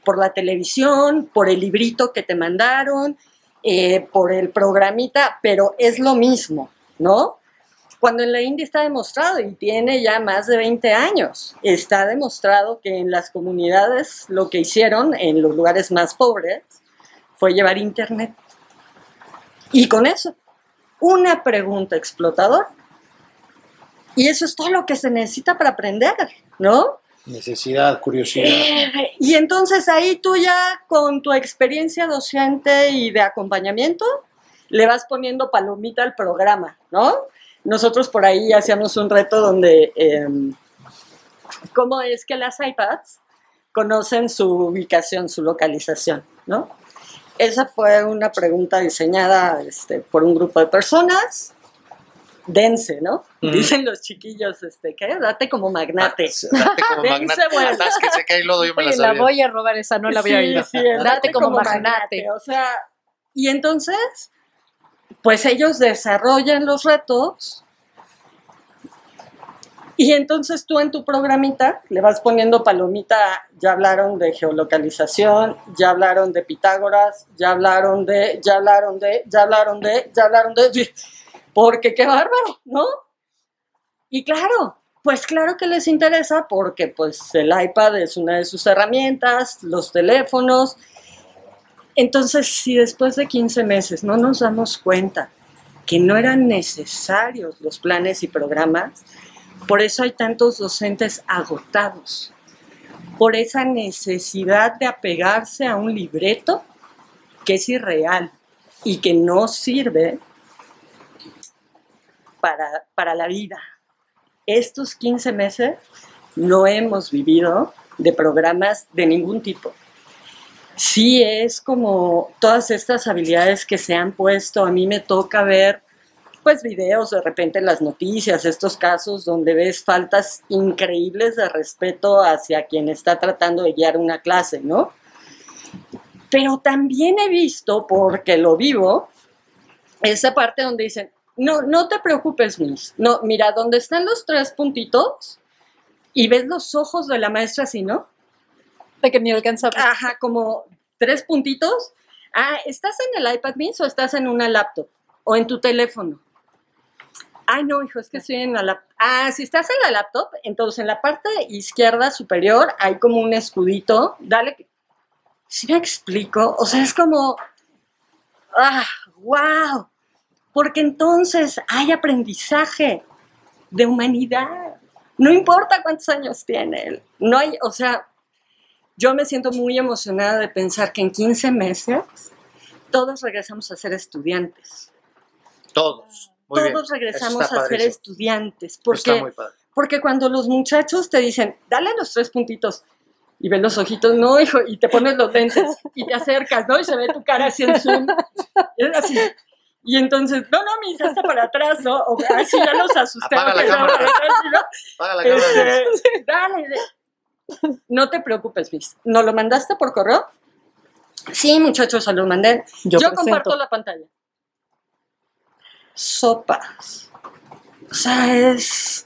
por la televisión, por el librito que te mandaron, eh, por el programita, pero es lo mismo, ¿no? Cuando en la India está demostrado, y tiene ya más de 20 años, está demostrado que en las comunidades lo que hicieron en los lugares más pobres fue llevar internet. Y con eso, una pregunta explotadora. Y eso es todo lo que se necesita para aprender, ¿no? Necesidad, curiosidad. Eh, Y entonces ahí tú ya con tu experiencia docente y de acompañamiento le vas poniendo palomita al programa, ¿no? Nosotros por ahí hacíamos un reto donde, eh, ¿cómo es que las iPads conocen su ubicación, su localización, ¿no? Esa fue una pregunta diseñada este, por un grupo de personas. Dense, ¿no? Ujú. Dicen los chiquillos, este, ¿qué? Date como magnate. Date como Dense magnate. Atásquense que hay lodo, yo me la Oye, la sabía. voy a robar esa, no la había Sí, oído. sí, el Date como magnate. O sea, y entonces, pues ellos desarrollan los retos. Y entonces tú en tu programita le vas poniendo palomita, ya hablaron de geolocalización, ya hablaron de Pitágoras, ya hablaron de, ya hablaron de, ya hablaron de, ya hablaron de, porque qué bárbaro, ¿no? Y claro, pues claro que les interesa porque pues el iPad es una de sus herramientas, los teléfonos. Entonces, si después de 15 meses no nos damos cuenta que no eran necesarios los planes y programas, por eso hay tantos docentes agotados, por esa necesidad de apegarse a un libreto que es irreal y que no sirve para, para la vida. Estos 15 meses no hemos vivido de programas de ningún tipo. Sí es como todas estas habilidades que se han puesto, a mí me toca ver pues videos de repente en las noticias, estos casos donde ves faltas increíbles de respeto hacia quien está tratando de guiar una clase, ¿no? Pero también he visto, porque lo vivo, esa parte donde dicen, no, no te preocupes, Miss. No, mira, donde están los tres puntitos y ves los ojos de la maestra así, ¿no? Que ni alcanza. Ajá, como tres puntitos. Ah, ¿estás en el iPad Miss o estás en una laptop? O en tu teléfono. Ay, no, hijo, es que estoy en la laptop. Ah, si estás en la laptop, entonces en la parte izquierda superior hay como un escudito. Dale. ¿Sí me explico? O sea, es como. ¡Ah! ¡Wow! Porque entonces hay aprendizaje de humanidad. No importa cuántos años tiene. No hay, o sea, yo me siento muy emocionada de pensar que en 15 meses todos regresamos a ser estudiantes. Todos. Muy todos regresamos a ser estudiantes. Porque, porque cuando los muchachos te dicen, dale los tres puntitos, y ves los ojitos, no, hijo, y te pones los lentes, y te acercas, ¿no? Y se ve tu cara así en zoom. Es así. Y entonces, no, no, mi hija está para atrás, ¿no? O así ya los asusté. Apaga la cámara. para atrás, ¿no? Apaga la cámara. Este, dale, No te preocupes, Miss. ¿No lo mandaste por correo? Sí, muchachos, se lo mandé. Yo Yo, comparto la pantalla. Sopas. O sea, es.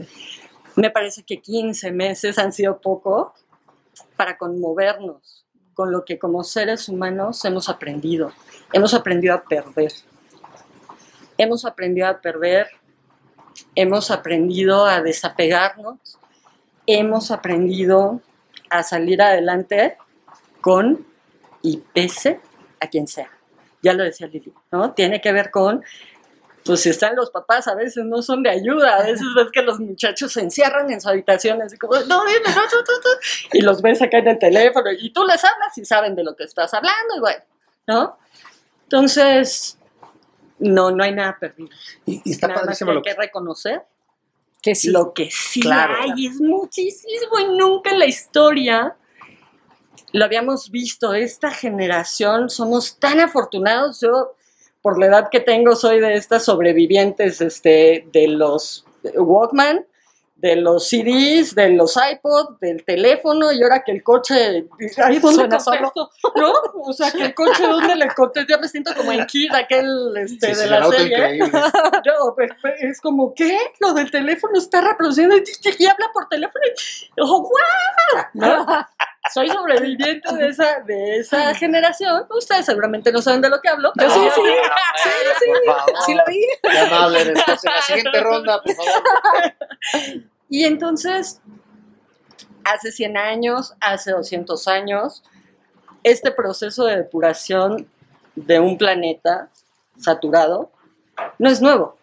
Me parece que 15 meses han sido poco para conmovernos con lo que como seres humanos hemos aprendido. Hemos aprendido a perder. Hemos aprendido a perder. Hemos aprendido a desapegarnos. Hemos aprendido a salir adelante con y pese a quien sea. Ya lo decía Lili, ¿no? Tiene que ver con, pues si están los papás, a veces no son de ayuda, a veces ves que los muchachos se encierran en su habitación, así como, no, dime, no, no, no, no", y los ves acá en el teléfono, y tú les hablas y saben de lo que estás hablando, y bueno, ¿no? Entonces, no, no hay nada perdido. Y, y está Nada más que hay que... reconocer Que sí. lo que sí Claro. hay es muchísimo y nunca en la historia lo habíamos visto. Esta generación somos tan afortunados. Yo, por la edad que tengo, soy de estas sobrevivientes este, de los Walkman, de los CDs, de los iPod, del teléfono, y ahora que el coche, ¿ahí dónde Suena contesto? ¿No? O sea, que el coche, ¿dónde le contesto? Ya me siento como en Kid, aquel este, Sí, de sí, la serie. increíble. No, pero- pero es como, ¿qué? Lo del teléfono está reproduciendo y, y habla por teléfono. Y, ¡Oh, guau! ¿No? Soy sobreviviente de esa, de esa generación. Ustedes seguramente no saben de lo que hablo. Yo sí, sí. Sí, sí. Por favor. Sí lo vi. Qué amable eres. Pues, en la siguiente ronda, por favor. Y entonces, hace 100 años, hace 200 años, este proceso de depuración de un planeta saturado no es nuevo.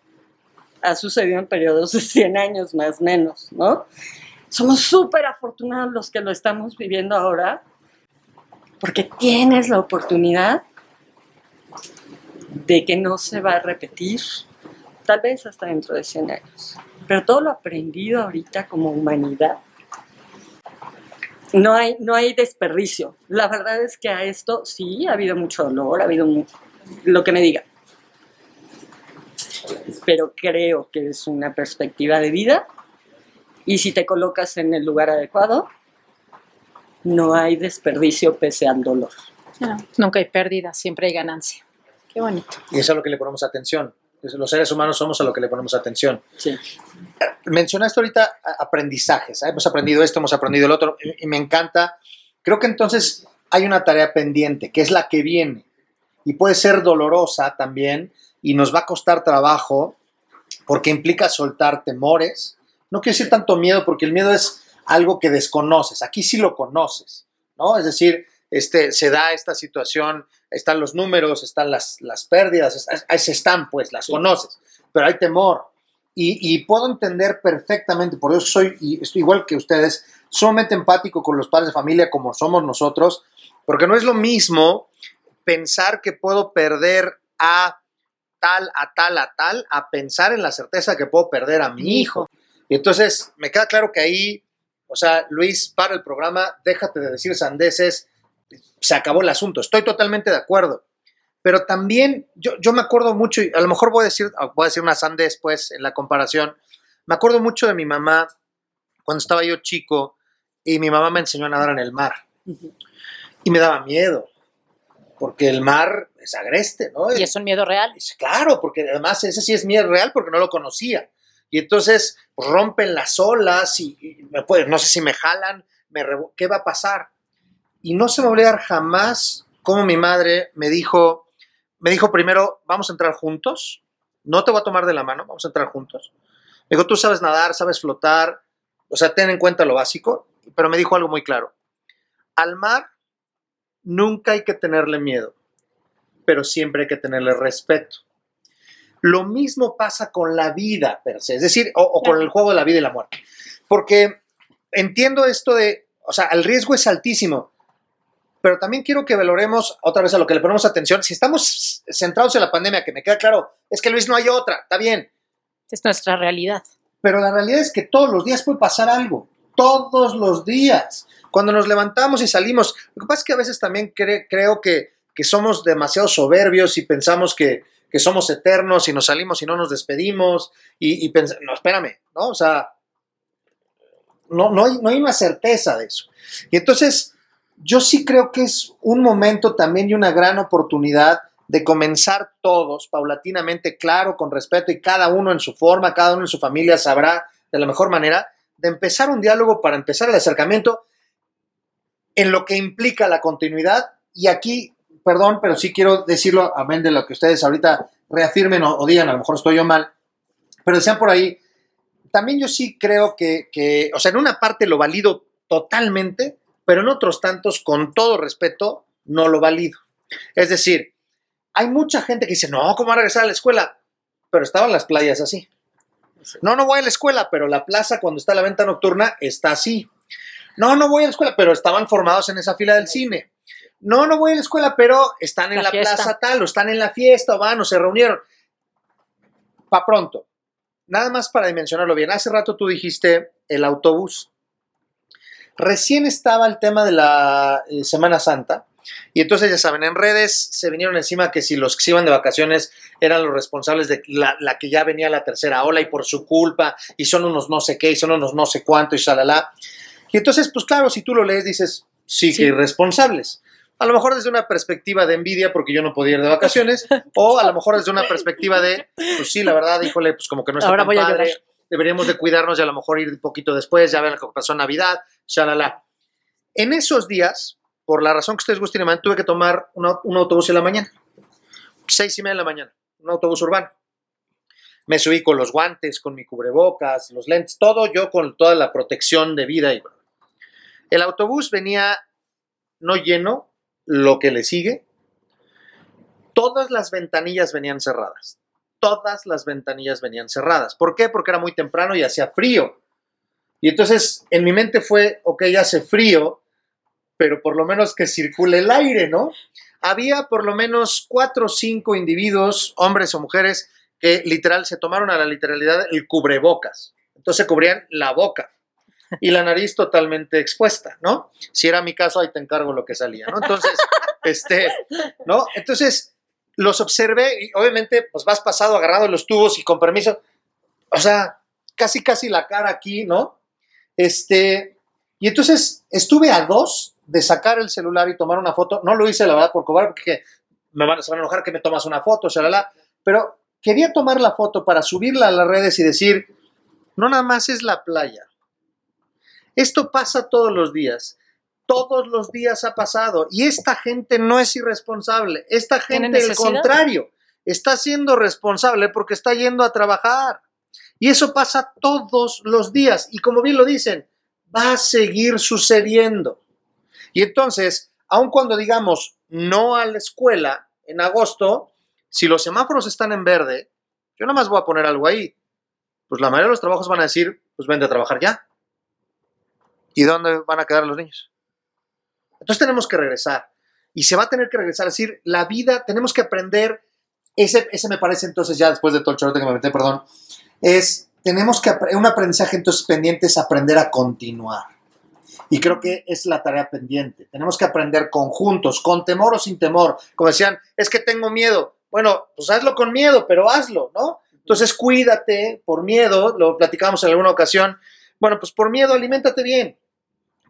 Ha sucedido en periodos de 100 años más o menos, ¿no? Somos súper afortunados los que lo estamos viviendo ahora porque tienes la oportunidad de que no se va a repetir, tal vez hasta dentro de 100 años. Pero todo lo aprendido ahorita como humanidad, no hay, no hay desperdicio. La verdad es que a esto sí ha habido mucho dolor, ha habido mu- lo que me diga. Pero creo que es una perspectiva de vida y si te colocas en el lugar adecuado, no hay desperdicio pese al dolor. No, nunca hay pérdida, siempre hay ganancia. Qué bonito. Y eso es a lo que le ponemos atención. Los seres humanos somos a lo que le ponemos atención. Sí. Mencionaste ahorita aprendizajes. ¿eh? Hemos aprendido esto, hemos aprendido el otro, y y me encanta. Creo que entonces hay una tarea pendiente, que es la que viene. Y puede ser dolorosa también, y nos va a costar trabajo, porque implica soltar temores. No quiero decir tanto miedo, porque el miedo es algo que desconoces. Aquí sí lo conoces, ¿no? Es decir, este, se da esta situación, están los números, están las, las pérdidas, es- están, pues, las conoces, pero hay temor. Y, y puedo entender perfectamente, por eso soy, y estoy igual que ustedes, sumamente empático con los padres de familia como somos nosotros, porque no es lo mismo pensar que puedo perder a tal, a tal, a tal, a pensar en la certeza que puedo perder a mi hijo. Y entonces me queda claro que ahí, o sea, Luis, para el programa, déjate de decir sandeces, se acabó el asunto. Estoy totalmente de acuerdo. Pero también, yo, yo me acuerdo mucho, y a lo mejor voy a decir, voy a decir una sandez, pues, en la comparación. Me acuerdo mucho de mi mamá cuando estaba yo chico y mi mamá me enseñó a nadar en el mar. Y me daba miedo, porque el mar es agreste, ¿no? Y es un miedo real. Claro, porque además ese sí es miedo real porque no lo conocía. Y entonces rompen las olas y, me puede, no sé si me jalan, me ¿qué va a pasar? Y no se me va a jamás cómo mi madre me dijo, me dijo primero, vamos a entrar juntos, no te voy a tomar de la mano, vamos a entrar juntos. Me dijo, tú sabes nadar, sabes flotar, o sea, ten en cuenta lo básico, pero me dijo algo muy claro. Al mar nunca hay que tenerle miedo pero siempre hay que tenerle respeto. Lo mismo pasa con la vida per se, es decir, o, o con el juego de la vida y la muerte. Porque entiendo esto de, o sea, el riesgo es altísimo, pero también quiero que valoremos otra vez a lo que le ponemos atención. Si estamos centrados en la pandemia, que me queda claro, es que Luis no hay otra, está bien, Es nuestra realidad. pero la realidad es que todos los días puede pasar algo, todos los días. Cuando nos levantamos y salimos, lo que pasa es que a veces también cre- creo que, que somos demasiado soberbios y pensamos que, que somos eternos y nos salimos y no nos despedimos y, y pens- no, espérame, ¿no? O sea, no, no, hay, no hay una certeza de eso. Y entonces, yo sí creo que es un momento también y una gran oportunidad de comenzar todos paulatinamente, claro, con respeto y cada uno en su forma, cada uno en su familia sabrá de la mejor manera, de empezar un diálogo para empezar el acercamiento en lo que implica la continuidad. Y aquí, perdón, pero sí quiero decirlo, amén de lo que ustedes ahorita reafirmen o, digan, a lo mejor estoy yo mal, pero decían por ahí, también yo sí creo que, que, o sea, en una parte lo valido totalmente, pero en otros tantos, con todo respeto, no lo valido. Es decir, hay mucha gente que dice, no, ¿cómo va a regresar a la escuela? Pero estaban las playas así. No, no voy a la escuela, pero la plaza cuando está la venta nocturna está así. No, no voy a la escuela, pero estaban formados en esa fila del cine. No, no voy a la escuela, pero están en La la, fiesta. plaza tal, o están en la fiesta, o van, o se reunieron. Pa' pronto. Nada más para dimensionarlo bien. Hace rato tú dijiste el autobús. Recién estaba el tema de la eh, Semana Santa. Y entonces, ya saben, en redes se vinieron encima que si los que se iban de vacaciones eran los responsables de la, la que ya venía la tercera ola y por su culpa, y son unos no sé qué, y son unos no sé cuánto, y shalala. Y entonces, pues claro, si tú lo lees, dices, sí, Sí. que irresponsables. A lo mejor desde una perspectiva de envidia porque yo no podía ir de vacaciones, o a lo mejor desde una perspectiva de, pues sí, la verdad, híjole, pues como que no está Ahora tan voy a padre, deberíamos de cuidarnos y a lo mejor ir un poquito después, ya ven lo que pasó en Navidad, shalala. En esos días, por la razón que ustedes gusten, man, tuve que tomar una- un autobús en la mañana, seis y media de la mañana, un autobús urbano. Me subí con los guantes, con mi cubrebocas, los lentes, todo yo con toda la protección de vida. Y... El autobús venía no lleno, lo que le sigue. Todas las ventanillas venían cerradas. Todas las ventanillas venían cerradas. ¿Por qué? Porque era muy temprano y hacía frío. Y entonces en mi mente fue, ok, hace frío, pero por lo menos que circule el aire, ¿no? Había por lo menos cuatro o cinco individuos, hombres o mujeres, que literal se tomaron a la literalidad el cubrebocas. Entonces cubrían la boca y la nariz totalmente expuesta, ¿no? Si era mi caso, ahí te encargo lo que salía, ¿no? Entonces, este, ¿no? Entonces, los observé y obviamente, pues vas pasado agarrado en los tubos y con permiso, o sea, casi, casi la cara aquí, ¿no? Este, y entonces estuve a dos de sacar el celular y tomar una foto. No lo hice, la verdad, por cobarde, porque me van, se van a enojar que me tomas una foto, shalala. Pero quería tomar la foto para subirla a las redes y decir, no nada más es la playa. Esto pasa todos los días. Todos los días ha pasado. Y esta gente no es irresponsable. Esta ¿Tiene gente, al contrario, está siendo responsable porque está yendo a trabajar. Y eso pasa todos los días. Y como bien lo dicen, va a seguir sucediendo. Y entonces, aun cuando digamos no a la escuela en agosto, si los semáforos están en verde, yo nada más voy a poner algo ahí. Pues la mayoría de los trabajos van a decir, pues vente a trabajar ya. ¿Y dónde van a quedar los niños? Entonces tenemos que regresar. Y se va a tener que regresar. Es decir, la vida, tenemos que aprender. Ese, ese me parece entonces, ya después de todo el chorote que me metí, perdón, es, tenemos que, un aprendizaje entonces pendiente es aprender a continuar. Y creo que es la tarea pendiente. Tenemos que aprender conjuntos, con temor o sin temor. Como decían, es que tengo miedo. Bueno, pues hazlo con miedo, pero hazlo, ¿no? Entonces cuídate por miedo, lo platicamos en alguna ocasión. Bueno, pues por miedo aliméntate bien.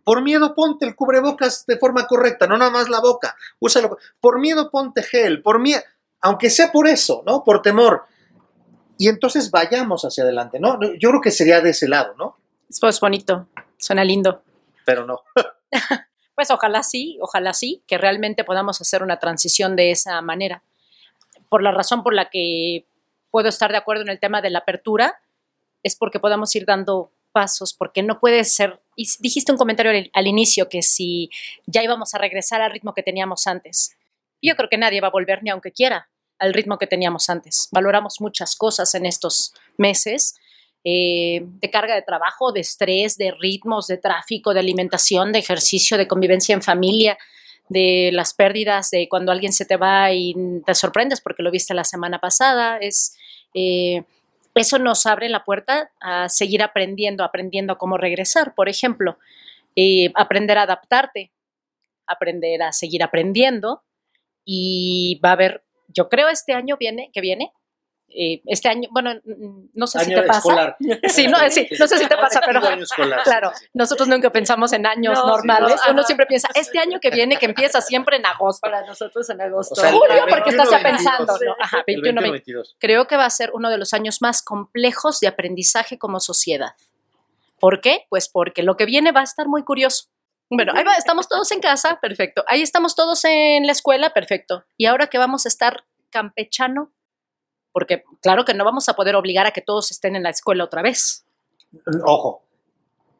Por miedo ponte el cubrebocas de forma correcta, no nada más la boca. Úsalo. Por miedo ponte gel, por miedo, aunque sea por eso, ¿no? Por temor. Y entonces vayamos hacia adelante, ¿no? Yo creo que sería de ese lado, ¿no? Es bonito, suena lindo. Pero no. Pues ojalá sí, ojalá sí, que realmente podamos hacer una transición de esa manera. Por la razón por la que puedo estar de acuerdo en el tema de la apertura, es porque podamos ir dando pasos, porque no puede ser, dijiste un comentario al, al inicio que si ya íbamos a regresar al ritmo que teníamos antes. Yo creo que nadie va a volver ni aunque quiera al ritmo que teníamos antes. Valoramos muchas cosas en estos meses, eh, de carga de trabajo, de estrés, de ritmos, de tráfico, de alimentación, de ejercicio, de convivencia en familia, de las pérdidas, de cuando alguien se te va y te sorprendes porque lo viste la semana pasada. Es, eh, eso nos abre la puerta a seguir aprendiendo, aprendiendo cómo regresar, por ejemplo, eh, aprender a adaptarte, aprender a seguir aprendiendo y va a haber, yo creo este año viene, que viene, eh, este año, bueno, no sé si te pasa. escolar. Sí, no, sí, no sé si te pasa, pero escolar, claro, sí, sí. nosotros nunca pensamos en años No, sí, normales. no, Uno siempre piensa, este año que viene, que empieza siempre en agosto. Para nosotros en agosto. O sea, Julio, porque estás 21, ya pensando, 22. ¿no? Ajá, El 21, 21, 20. 22. Creo que va a ser uno de los años más complejos de aprendizaje como sociedad. ¿Por qué? Pues porque lo que viene va a estar muy curioso. Bueno, ahí va, estamos todos en casa, perfecto. Ahí estamos todos en la escuela, perfecto. Y ahora que vamos a estar campechano, porque claro que no vamos a poder obligar a que todos estén en la escuela otra vez. Ojo,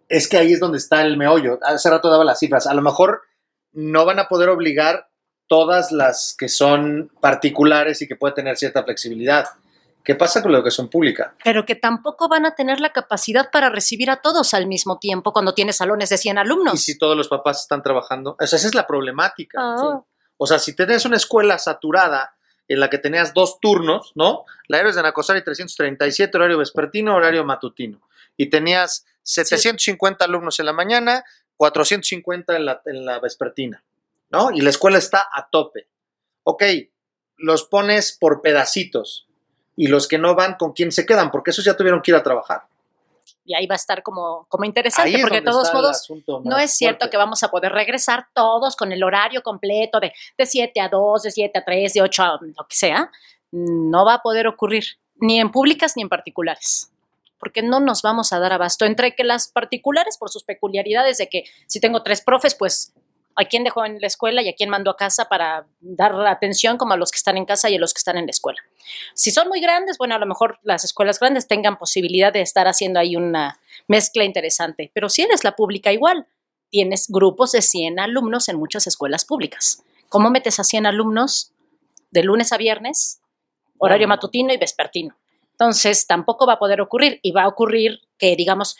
es que ahí es donde está el meollo. Hace rato daba las cifras. A lo mejor no van a poder obligar todas las que son particulares y que puede tener cierta flexibilidad. ¿Qué pasa con la educación pública? pero que tampoco van a tener la capacidad para recibir a todos al mismo tiempo cuando tienes salones de 100 alumnos. Y si todos los papás están trabajando, o sea, esa es la problemática. Ah. O sea, si tenés una escuela saturada en la que tenías dos turnos, ¿no? La Héroes de Nacosari 337, horario vespertino, horario matutino. Y tenías 750 alumnos en la mañana, 450 en la, en la vespertina, ¿no? Y la escuela está a tope. Ok, los pones por pedacitos. Y los que no van, ¿con quién se quedan? Porque esos ya tuvieron que ir a trabajar. Y ahí va a estar como, como interesante, porque de todos modos no es cierto fuerte. que vamos a poder regresar todos con el horario completo de, de 7 a 2, de 7 a 3, de 8 a lo que sea. No va a poder ocurrir, ni en públicas ni en particulares. Porque no nos vamos a dar abasto. Entre que las particulares, por sus peculiaridades de que si tengo tres profes, pues a quién dejó en la escuela y a quién mandó a casa para dar atención como a los que están en casa y a los que están en la escuela. Si son muy grandes, bueno, a lo mejor las escuelas grandes tengan posibilidad de estar haciendo ahí una mezcla interesante, pero si eres la pública igual, tienes grupos de 100 alumnos en muchas escuelas públicas. ¿Cómo metes a 100 alumnos de lunes a viernes, horario matutino y vespertino? Entonces, tampoco va a poder ocurrir y va a ocurrir que, digamos,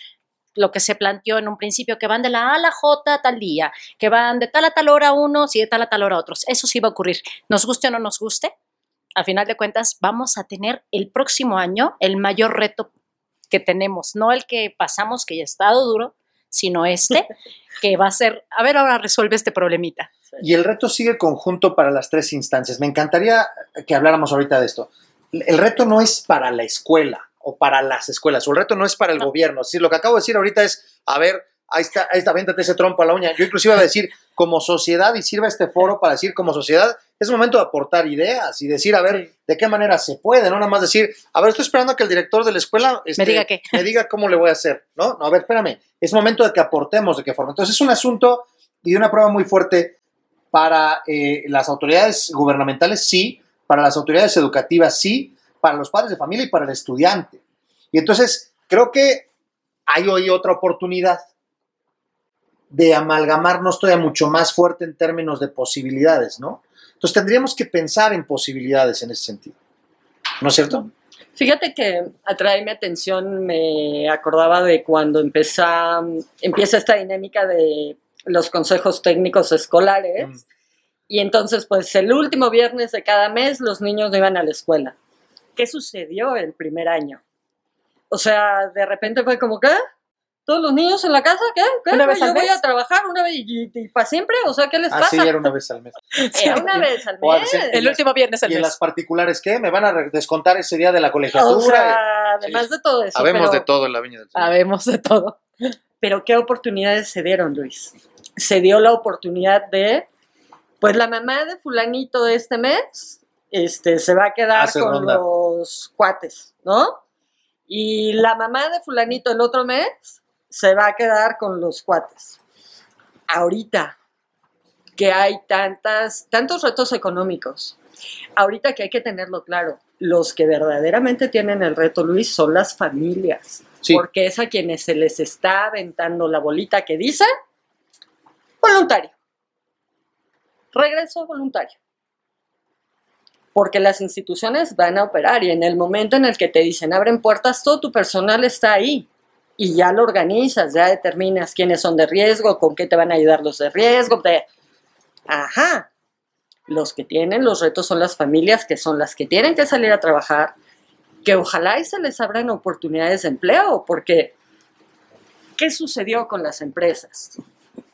lo que se planteó en un principio, que van de la A a la J tal día, que van de tal a tal hora unos y de tal a tal hora otros. Eso sí va a ocurrir. Nos guste o no nos guste, a final de cuentas vamos a tener el próximo año el mayor reto que tenemos, no el que pasamos, que ya ha estado duro, sino este, que va a ser, a ver, ahora resuelve este problemita. Y el reto sigue conjunto para las tres instancias. Me encantaría que habláramos ahorita de esto. El reto no es para la escuela o para las escuelas, el reto no es para el No. gobierno. Decir, lo que acabo de decir ahorita es, a ver, ahí está, ahí está, véntate ese trompo a la uña. Yo inclusive iba a decir, como sociedad, y sirva este foro para decir, como sociedad, es momento de aportar ideas y decir, a ver, de qué manera se puede, no nada más decir, a ver, estoy esperando a que el director de la escuela este, diga qué. me diga cómo le voy a hacer, ¿no? No, a ver, espérame, es momento de que aportemos, de que forma. Entonces es un asunto y una prueba muy fuerte para eh, las autoridades gubernamentales, sí, para las autoridades educativas, sí, para los padres de familia y para el estudiante. Y entonces creo que hay hoy otra oportunidad de amalgamarnos todavía mucho más fuerte en términos de posibilidades, ¿no? Entonces tendríamos que pensar en posibilidades en ese sentido. ¿No es cierto? Fíjate que atrae mi atención, me acordaba de cuando empieza, empieza esta dinámica de los consejos técnicos escolares. Mm. Y entonces, pues el último viernes de cada mes los niños no iban a la escuela. ¿Qué sucedió el primer año? O sea, de repente fue como, ¿qué? ¿Todos los niños en la casa? ¿Qué? ¿Qué? ¿Una vez Yo al voy mes? a trabajar una vez y, para siempre. O sea, ¿qué les Así pasa? era una vez al mes. Era una vez al O mes. ser- El último viernes ¿Y al en mes. las particulares qué? ¿Me van a re- descontar ese día de la O colegiatura? sea, además de todo eso. Habemos pero- de todo en la Viña del Señor. Sabemos de todo. Pero ¿qué oportunidades se dieron, Luis? Se dio la oportunidad de, pues la mamá de fulanito de este mes, este, se va a quedar Hace con ronda. los cuates, ¿no? Y la mamá de fulanito el otro mes se va a quedar con los cuates. Ahorita que hay tantas, tantos retos económicos, ahorita que hay que tenerlo claro, los que verdaderamente tienen el reto, Luis, son las familias Sí. porque es a quienes se les está aventando la bolita que dice voluntario. Regreso voluntario. Porque las instituciones van a operar y en el momento en el que te dicen abren puertas, todo tu personal está ahí y ya lo organizas, ya determinas quiénes son de riesgo, con qué te van a ayudar los de riesgo. te- Ajá. Los que tienen los retos son las familias, que son las que tienen que salir a trabajar, que ojalá y se les abran oportunidades de empleo, porque ¿qué sucedió con las empresas?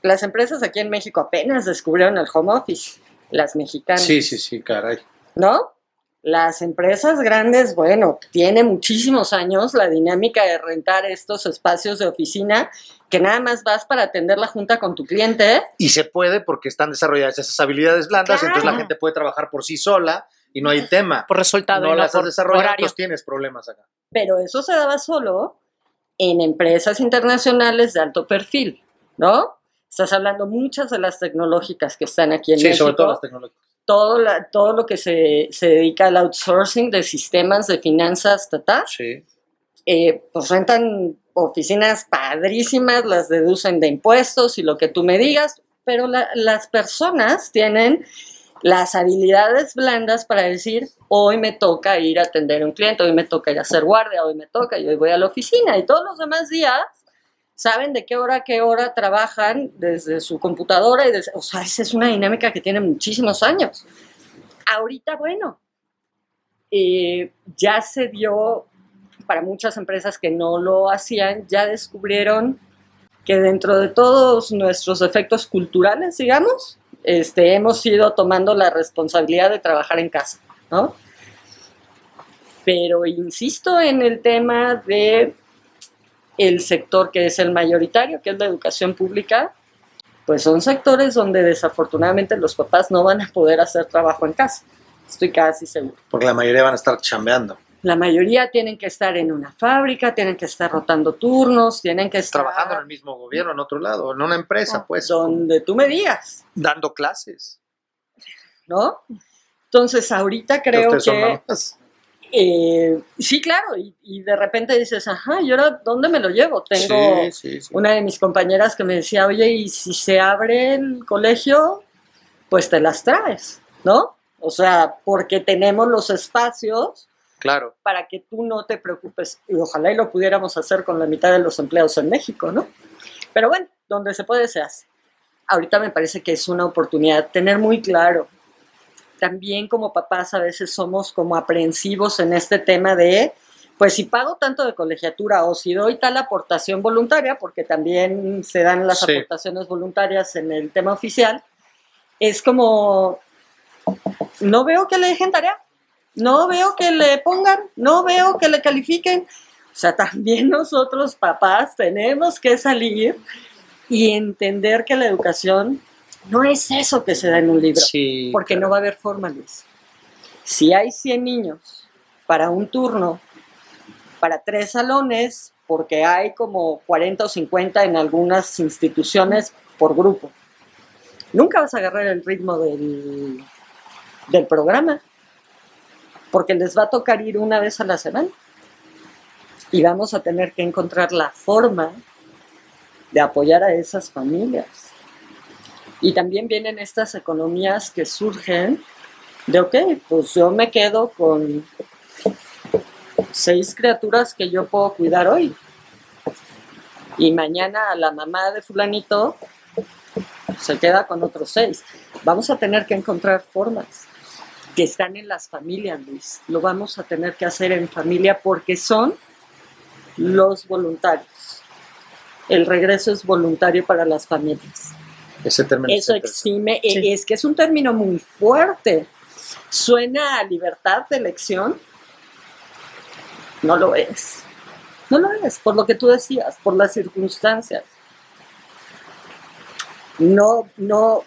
Las empresas aquí en México apenas descubrieron el home office, las mexicanas. Sí, sí, sí, caray. ¿No? Las empresas grandes, bueno, tiene muchísimos años la dinámica de rentar estos espacios de oficina que nada más vas para atender la junta con tu cliente. Y se puede porque están desarrolladas esas habilidades blandas, Claro. entonces la gente puede trabajar por sí sola y no hay tema. Por resultado no no las has desarrollado, pues tienes problemas acá. Pero eso se daba solo en empresas internacionales de alto perfil, ¿no? Estás hablando muchas de las tecnológicas que están aquí en Sí, México. sobre todo las tecnológicas. Todo, la- todo lo que se, se dedica al outsourcing de sistemas de finanzas, tata, Sí. eh, pues rentan oficinas padrísimas, las deducen de impuestos y lo que tú me digas, pero la- las personas tienen las habilidades blandas para decir, hoy me toca ir a atender a un cliente, hoy me toca ir a hacer guardia, hoy me toca y hoy voy a la oficina y todos los demás días saben de qué hora a qué hora trabajan desde su computadora y desde- o sea, esa es una dinámica que tiene muchísimos años. Ahorita, bueno, eh, ya se dio para muchas empresas que no lo hacían, ya descubrieron que dentro de todos nuestros efectos culturales, digamos, este, hemos ido tomando la responsabilidad de trabajar en casa, ¿no? Pero insisto en el tema de el sector que es el mayoritario, que es la educación pública, pues son sectores donde desafortunadamente los papás no van a poder hacer trabajo en casa. Estoy casi seguro. Porque la mayoría van a estar chambeando. La mayoría tienen que estar en una fábrica, tienen que estar rotando turnos, tienen que estar Trabajando en el mismo gobierno, en otro lado, en una empresa, pues, donde tú me digas, dando clases. ¿no? Entonces, ahorita creo son que mamás. Eh, sí, claro, y, y de repente dices, ajá, ¿y ahora dónde me lo llevo? Tengo Sí, sí, sí. una de mis compañeras que me decía, oye, y si se abre el colegio, pues te las traes, ¿no? O sea, porque tenemos los espacios Claro. para que tú no te preocupes. Y ojalá y lo pudiéramos hacer con la mitad de los empleados en México, ¿no? Pero bueno, donde se puede se hace. Ahorita me parece que es una oportunidad tener muy claro. También como papás a veces somos como aprensivos en este tema de, pues si pago tanto de colegiatura o si doy tal aportación voluntaria, porque también se dan las Sí. aportaciones voluntarias en el tema oficial, es como, no veo que le dejen tarea, no veo que le pongan, no veo que le califiquen. O sea, también nosotros papás tenemos que salir y entender que la educación no es eso que se da en un libro, Sí. porque claro. no va a haber forma, Luis. Si hay 100 niños para un turno, para tres salones, porque hay como 40 o 50 en algunas instituciones por grupo, nunca vas a agarrar el ritmo del, del programa porque les va a tocar ir una vez a la semana. Y vamos a tener que encontrar la forma de apoyar a esas familias. Y también vienen estas economías que surgen de, ok, pues yo me quedo con seis criaturas que yo puedo cuidar hoy. Y mañana la mamá de fulanito se queda con otros seis. Vamos a tener que encontrar formas que están en las familias, Luis. Lo vamos a tener que hacer en familia porque son los voluntarios. El regreso es voluntario para las familias. Ese término Eso exime, Sí. eh, es que es un término muy fuerte. Suena a libertad de elección. No lo es. No lo es, por lo que tú decías, por las circunstancias. No, no,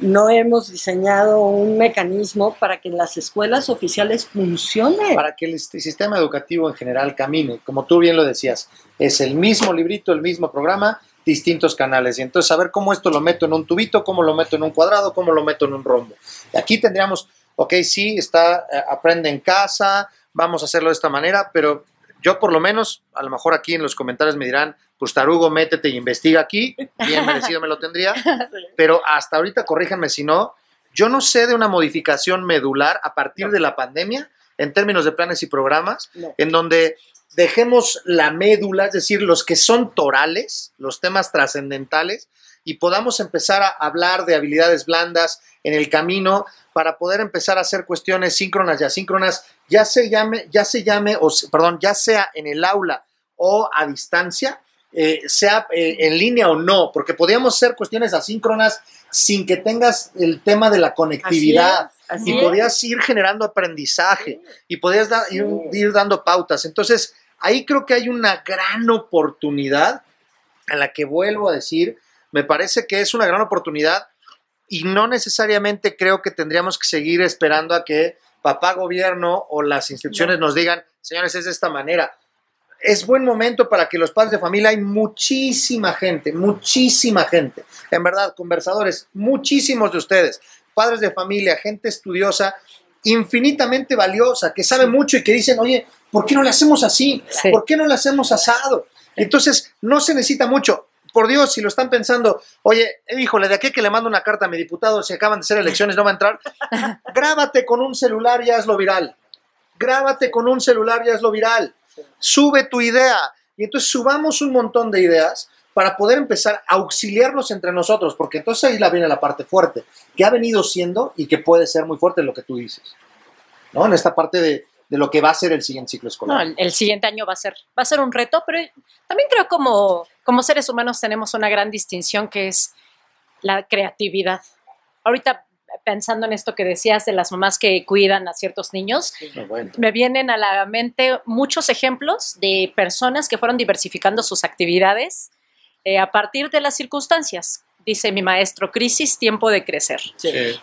no hemos diseñado un mecanismo para que en las escuelas oficiales funcione. para que el sistema educativo en general camine, como tú bien lo decías, es el mismo librito, el mismo programa, distintos canales. Y entonces saber cómo esto lo meto en un tubito, cómo lo meto en un cuadrado, cómo lo meto en un rombo. Y aquí tendríamos, ok, sí, está, eh, aprende en casa, vamos a hacerlo de esta manera, pero yo por lo menos, a lo mejor aquí en los comentarios me dirán, pues Tarugo, métete y investiga aquí, bien merecido me lo tendría, pero hasta ahorita, corríjanme si no, yo no sé de una modificación medular a partir de la pandemia en términos de planes y programas, No. en donde dejemos la médula, es decir, los que son torales, los temas trascendentales, y podamos empezar a hablar de habilidades blandas en el camino para poder empezar a hacer cuestiones síncronas y asíncronas, ya se llame, ya se llame, o perdón, ya sea en el aula o a distancia, eh, sea eh, en línea o no, porque podríamos hacer cuestiones asíncronas sin que tengas el tema de la conectividad Así y es. podías ir generando aprendizaje y podías da- ir, ir dando pautas. Entonces, ahí creo que hay una gran oportunidad a la que vuelvo a decir, me parece que es una gran oportunidad y no necesariamente creo que tendríamos que seguir esperando a que papá gobierno o las instituciones nos digan, señores, es de esta manera. Es buen momento para que los padres de familia, hay muchísima gente, muchísima gente, en verdad, conversadores, muchísimos de ustedes, padres de familia, gente estudiosa, infinitamente valiosa, que sabe mucho y que dicen, oye, ¿por qué no le hacemos así? Sí. ¿Por qué no le hacemos asado? Entonces, no se necesita mucho. Por Dios, si lo están pensando, oye, eh, híjole, de aquí que le mando una carta a mi diputado, si acaban de ser elecciones, no va a entrar, grábate con un celular y hazlo viral. Grábate con un celular y hazlo viral. Sube tu idea. Y entonces subamos un montón de ideas para poder empezar a auxiliarnos entre nosotros, porque entonces ahí la viene la parte fuerte, que ha venido siendo y que puede ser muy fuerte lo que tú dices. ¿No? En esta parte de, de lo que va a ser el siguiente ciclo escolar. el, el siguiente año va a ser, va a ser un reto, pero también creo como, como seres humanos tenemos una gran distinción que es la creatividad. Ahorita pensando en esto que decías de las mamás que cuidan a ciertos niños, bueno. me vienen a la mente muchos ejemplos de personas que fueron diversificando sus actividades eh, a partir de las circunstancias. Dice mi maestro, crisis, tiempo de crecer.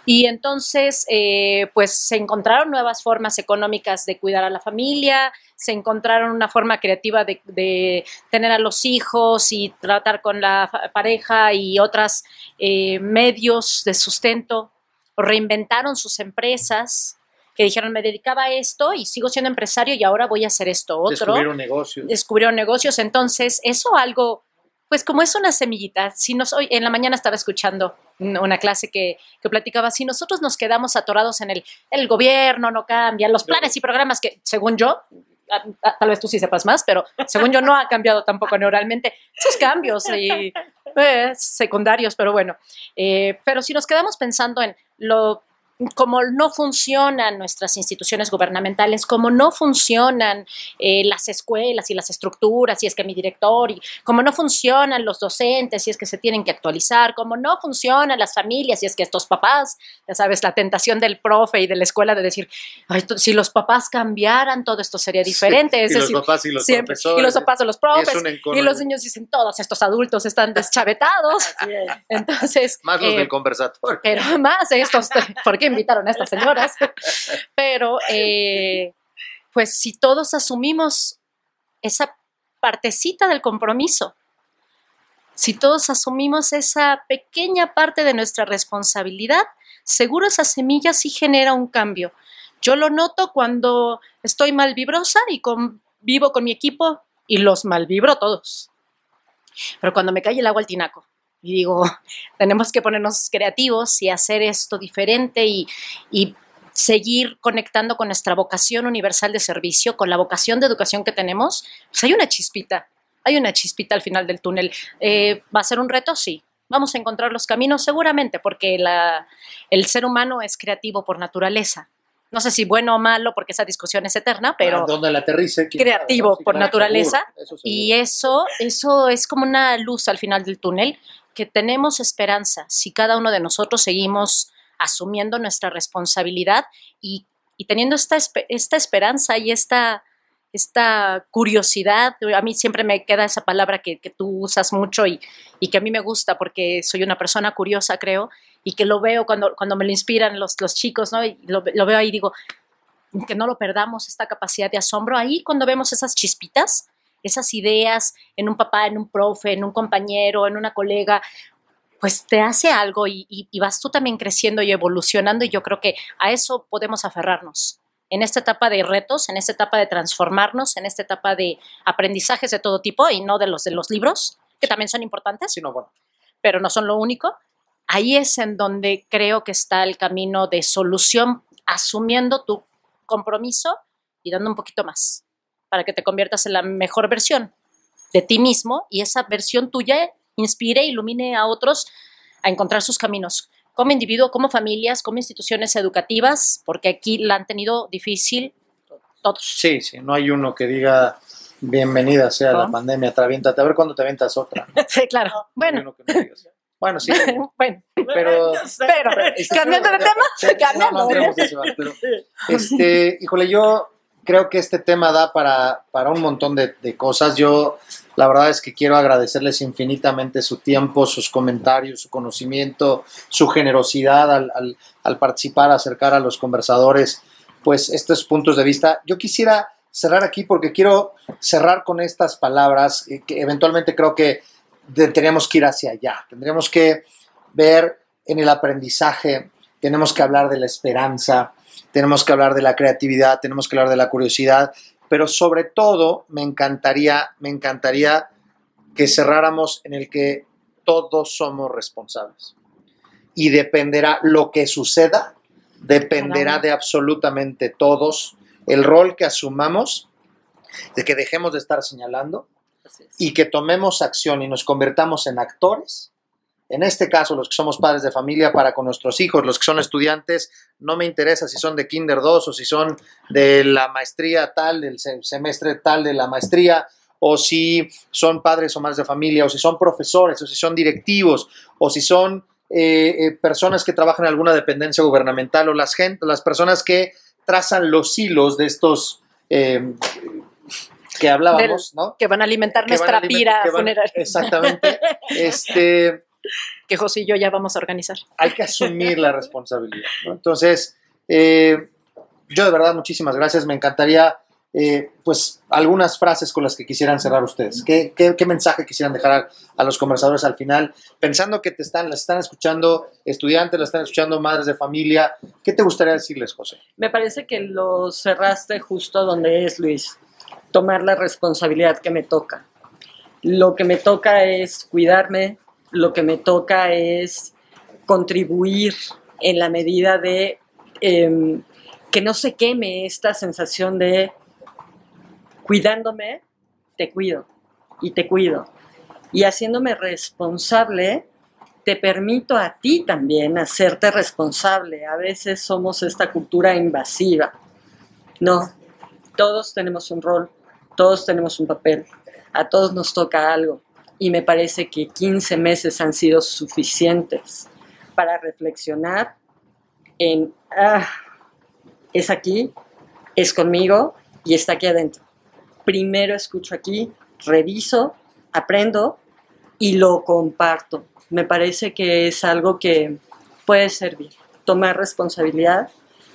Y entonces, eh, pues se encontraron nuevas formas económicas de cuidar a la familia, se encontraron una forma creativa de, de tener a los hijos y tratar con la pareja y otros medios de sustento, reinventaron sus empresas, que dijeron, me dedicaba a esto y sigo siendo empresario y ahora voy a hacer esto otro Descubrieron negocios. descubrieron negocios. Entonces, eso algo, pues como es una semillita, si nos, hoy en la mañana estaba escuchando un- una clase que, que platicaba, si nosotros nos quedamos atorados en el, el gobierno, no cambian, los planes y programas que, según yo, tal vez tú sí sepas más, pero según yo no ha cambiado tampoco neuralmente esos cambios y, eh, secundarios, pero bueno. Eh, pero si nos quedamos pensando en lo como no funcionan nuestras instituciones gubernamentales, como no funcionan eh, las escuelas y las estructuras, si es que mi director, y como no funcionan los docentes, si es que se tienen que actualizar, como no funcionan las familias, si es que estos papás, ya sabes, la tentación del profe y de la escuela de decir, "Ay, to- si los papás cambiaran, todo esto sería diferente. es y los papás y los siempre, profesores. y los papás o los profes, y los niños dicen, todos estos adultos están deschavetados. Entonces, Más los eh, del conversatorio. pero más estos, ¿por qué invitaron a estas señoras? Pero, eh, pues si todos asumimos esa partecita del compromiso, si todos asumimos esa pequeña parte de nuestra responsabilidad, seguro esa semilla sí genera un cambio. Yo lo noto cuando estoy mal vibrosa y con, vivo con mi equipo y los malvibro todos. Pero cuando me cae el agua al tinaco y digo, tenemos que ponernos creativos y hacer esto diferente y, y seguir conectando con nuestra vocación universal de servicio, con la vocación de educación que tenemos, pues hay una chispita, hay una chispita al final del túnel. Eh, ¿Va a ser un reto? Sí. Vamos a encontrar los caminos seguramente, porque la- el ser humano es creativo por naturaleza. No sé si bueno o malo, porque esa discusión es eterna, pero donde la aterrice. sabe, creativo ¿no? Sí, por claro, naturaleza, seguro, eso seguro. y eso, eso es como una luz al final del túnel, que tenemos esperanza si cada uno de nosotros seguimos asumiendo nuestra responsabilidad y, y teniendo esta, esta esperanza y esta, esta curiosidad. A mí siempre me queda esa palabra que, que tú usas mucho y, y que a mí me gusta porque soy una persona curiosa, creo, y que lo veo cuando, cuando me lo inspiran los, los chicos, ¿no? Y lo, lo veo ahí y digo, que no lo perdamos, esta capacidad de asombro. Ahí cuando vemos esas chispitas, esas ideas en un papá, en un profe, en un compañero, en una colega, pues te hace algo y, y- y vas tú también creciendo y evolucionando y yo creo que a eso podemos aferrarnos. En esta etapa de retos, en esta etapa de transformarnos, en esta etapa de aprendizajes de todo tipo y no de los de los libros, que también son importantes, Sí, no, bueno. pero no son lo único. Ahí es en donde creo que está el camino de solución, asumiendo tu compromiso y dando un poquito más para que te conviertas en la mejor versión de ti mismo y esa versión tuya inspire, ilumine a otros a encontrar sus caminos como individuo, como familias, como instituciones educativas, porque aquí la han tenido difícil todos. Sí, sí, no hay uno que diga bienvenida sea la ¿No? pandemia, aviéntate, a ver cuándo te aventas otra. ¿no? Sí, claro. No Bueno. Bueno, sí, bueno, pero... pero Este, cambiando de tema, cambiando. no, no pero, este, híjole, yo creo que este tema da para, para un montón de, de cosas. Yo, la verdad es que quiero agradecerles infinitamente su tiempo, sus comentarios, su conocimiento, su generosidad al, al- al participar, acercar a los conversadores, pues estos puntos de vista. Yo quisiera cerrar aquí porque quiero cerrar con estas palabras eh, que eventualmente creo que tenemos que ir hacia allá. Tendríamos que ver en el aprendizaje, tenemos que hablar de la esperanza, tenemos que hablar de la creatividad, tenemos que hablar de la curiosidad, pero sobre todo me encantaría, me encantaría que cerráramos en el que todos somos responsables. Y dependerá lo que suceda, dependerá de absolutamente todos el rol que asumamos, de que dejemos de estar señalando y que tomemos acción y nos convertamos en actores. En este caso, los que somos padres de familia para con nuestros hijos, los que son estudiantes, no me interesa si son de Kinder 2 o si son de la maestría tal, del se- semestre tal de la maestría, o si son padres o madres de familia, o si son profesores, o si son directivos, o si son eh, eh, personas que trabajan en alguna dependencia gubernamental, o las, gente, las personas que trazan los hilos de estos eh, que hablábamos, ¿no? que van a alimentar que van a nuestra pira van- funeraria, Exactamente. Este, que José y yo ya vamos a organizar. hay que asumir la responsabilidad. ¿no? Entonces, eh, yo de verdad muchísimas gracias. Me encantaría, eh, pues, algunas frases con las que quisieran cerrar ustedes. ¿Qué, qué- qué mensaje quisieran dejar a, a los conversadores al final? Pensando que te están, las están escuchando estudiantes, las están escuchando madres de familia. ¿Qué te gustaría decirles, José? Me parece que lo cerraste justo donde es, Luis. Tomar la responsabilidad que me toca. Lo que me toca es cuidarme, lo que me toca es contribuir en la medida de em, que no se queme esta sensación de cuidándome, te cuido y te cuido. Y haciéndome responsable, te permito a ti también hacerte responsable. A veces somos esta cultura invasiva. No, todos tenemos un rol, todos tenemos un papel, a todos nos toca algo. Y me parece que 15 meses han sido suficientes para reflexionar en, ah, es aquí, es conmigo y está aquí adentro. Primero escucho aquí, reviso, aprendo y lo comparto. Me parece que es algo que puede servir. Tomar responsabilidad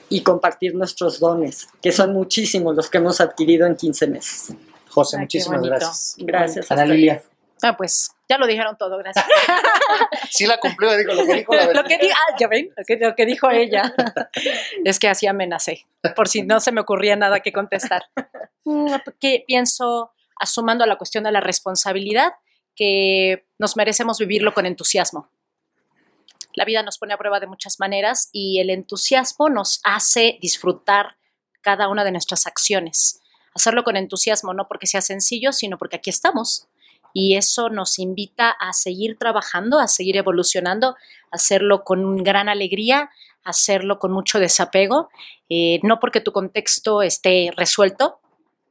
y compartir nuestros dones, que son muchísimos los que hemos adquirido en 15 meses. José, Ay, qué muchísimas gracias. Gracias. Ana Lilia. Ah, pues ya lo dijeron todo, gracias. Sí la cumplió, digo, lo que dijo la lo que di- ah, ya ven, lo que, lo que dijo ella. es que así amenacé, por si no se me ocurría nada que contestar. Mm, Que pienso, asumando la cuestión de la responsabilidad, que nos merecemos vivirlo con entusiasmo. La vida nos pone a prueba de muchas maneras y el entusiasmo nos hace disfrutar cada una de nuestras acciones. Hacerlo con entusiasmo, no porque sea sencillo, sino porque aquí estamos. Y eso nos invita a seguir trabajando, a seguir evolucionando, a hacerlo con gran alegría, a hacerlo con mucho desapego, eh, no porque tu contexto esté resuelto,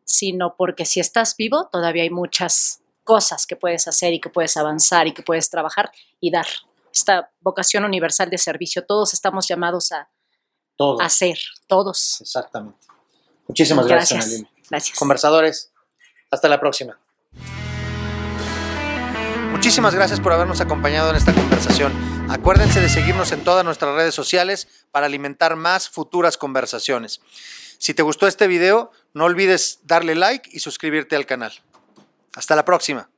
sino porque si estás vivo, todavía hay muchas cosas que puedes hacer y que puedes avanzar y que puedes trabajar y dar. Esta vocación universal de servicio, todos estamos llamados a hacer, todos. Exactamente. Muchísimas gracias, Lilia. Gracias. Conversadores, hasta la próxima. Muchísimas gracias por habernos acompañado en esta conversación. Acuérdense de seguirnos en todas nuestras redes sociales para alimentar más futuras conversaciones. Si te gustó este video, no olvides darle like y suscribirte al canal. Hasta la próxima.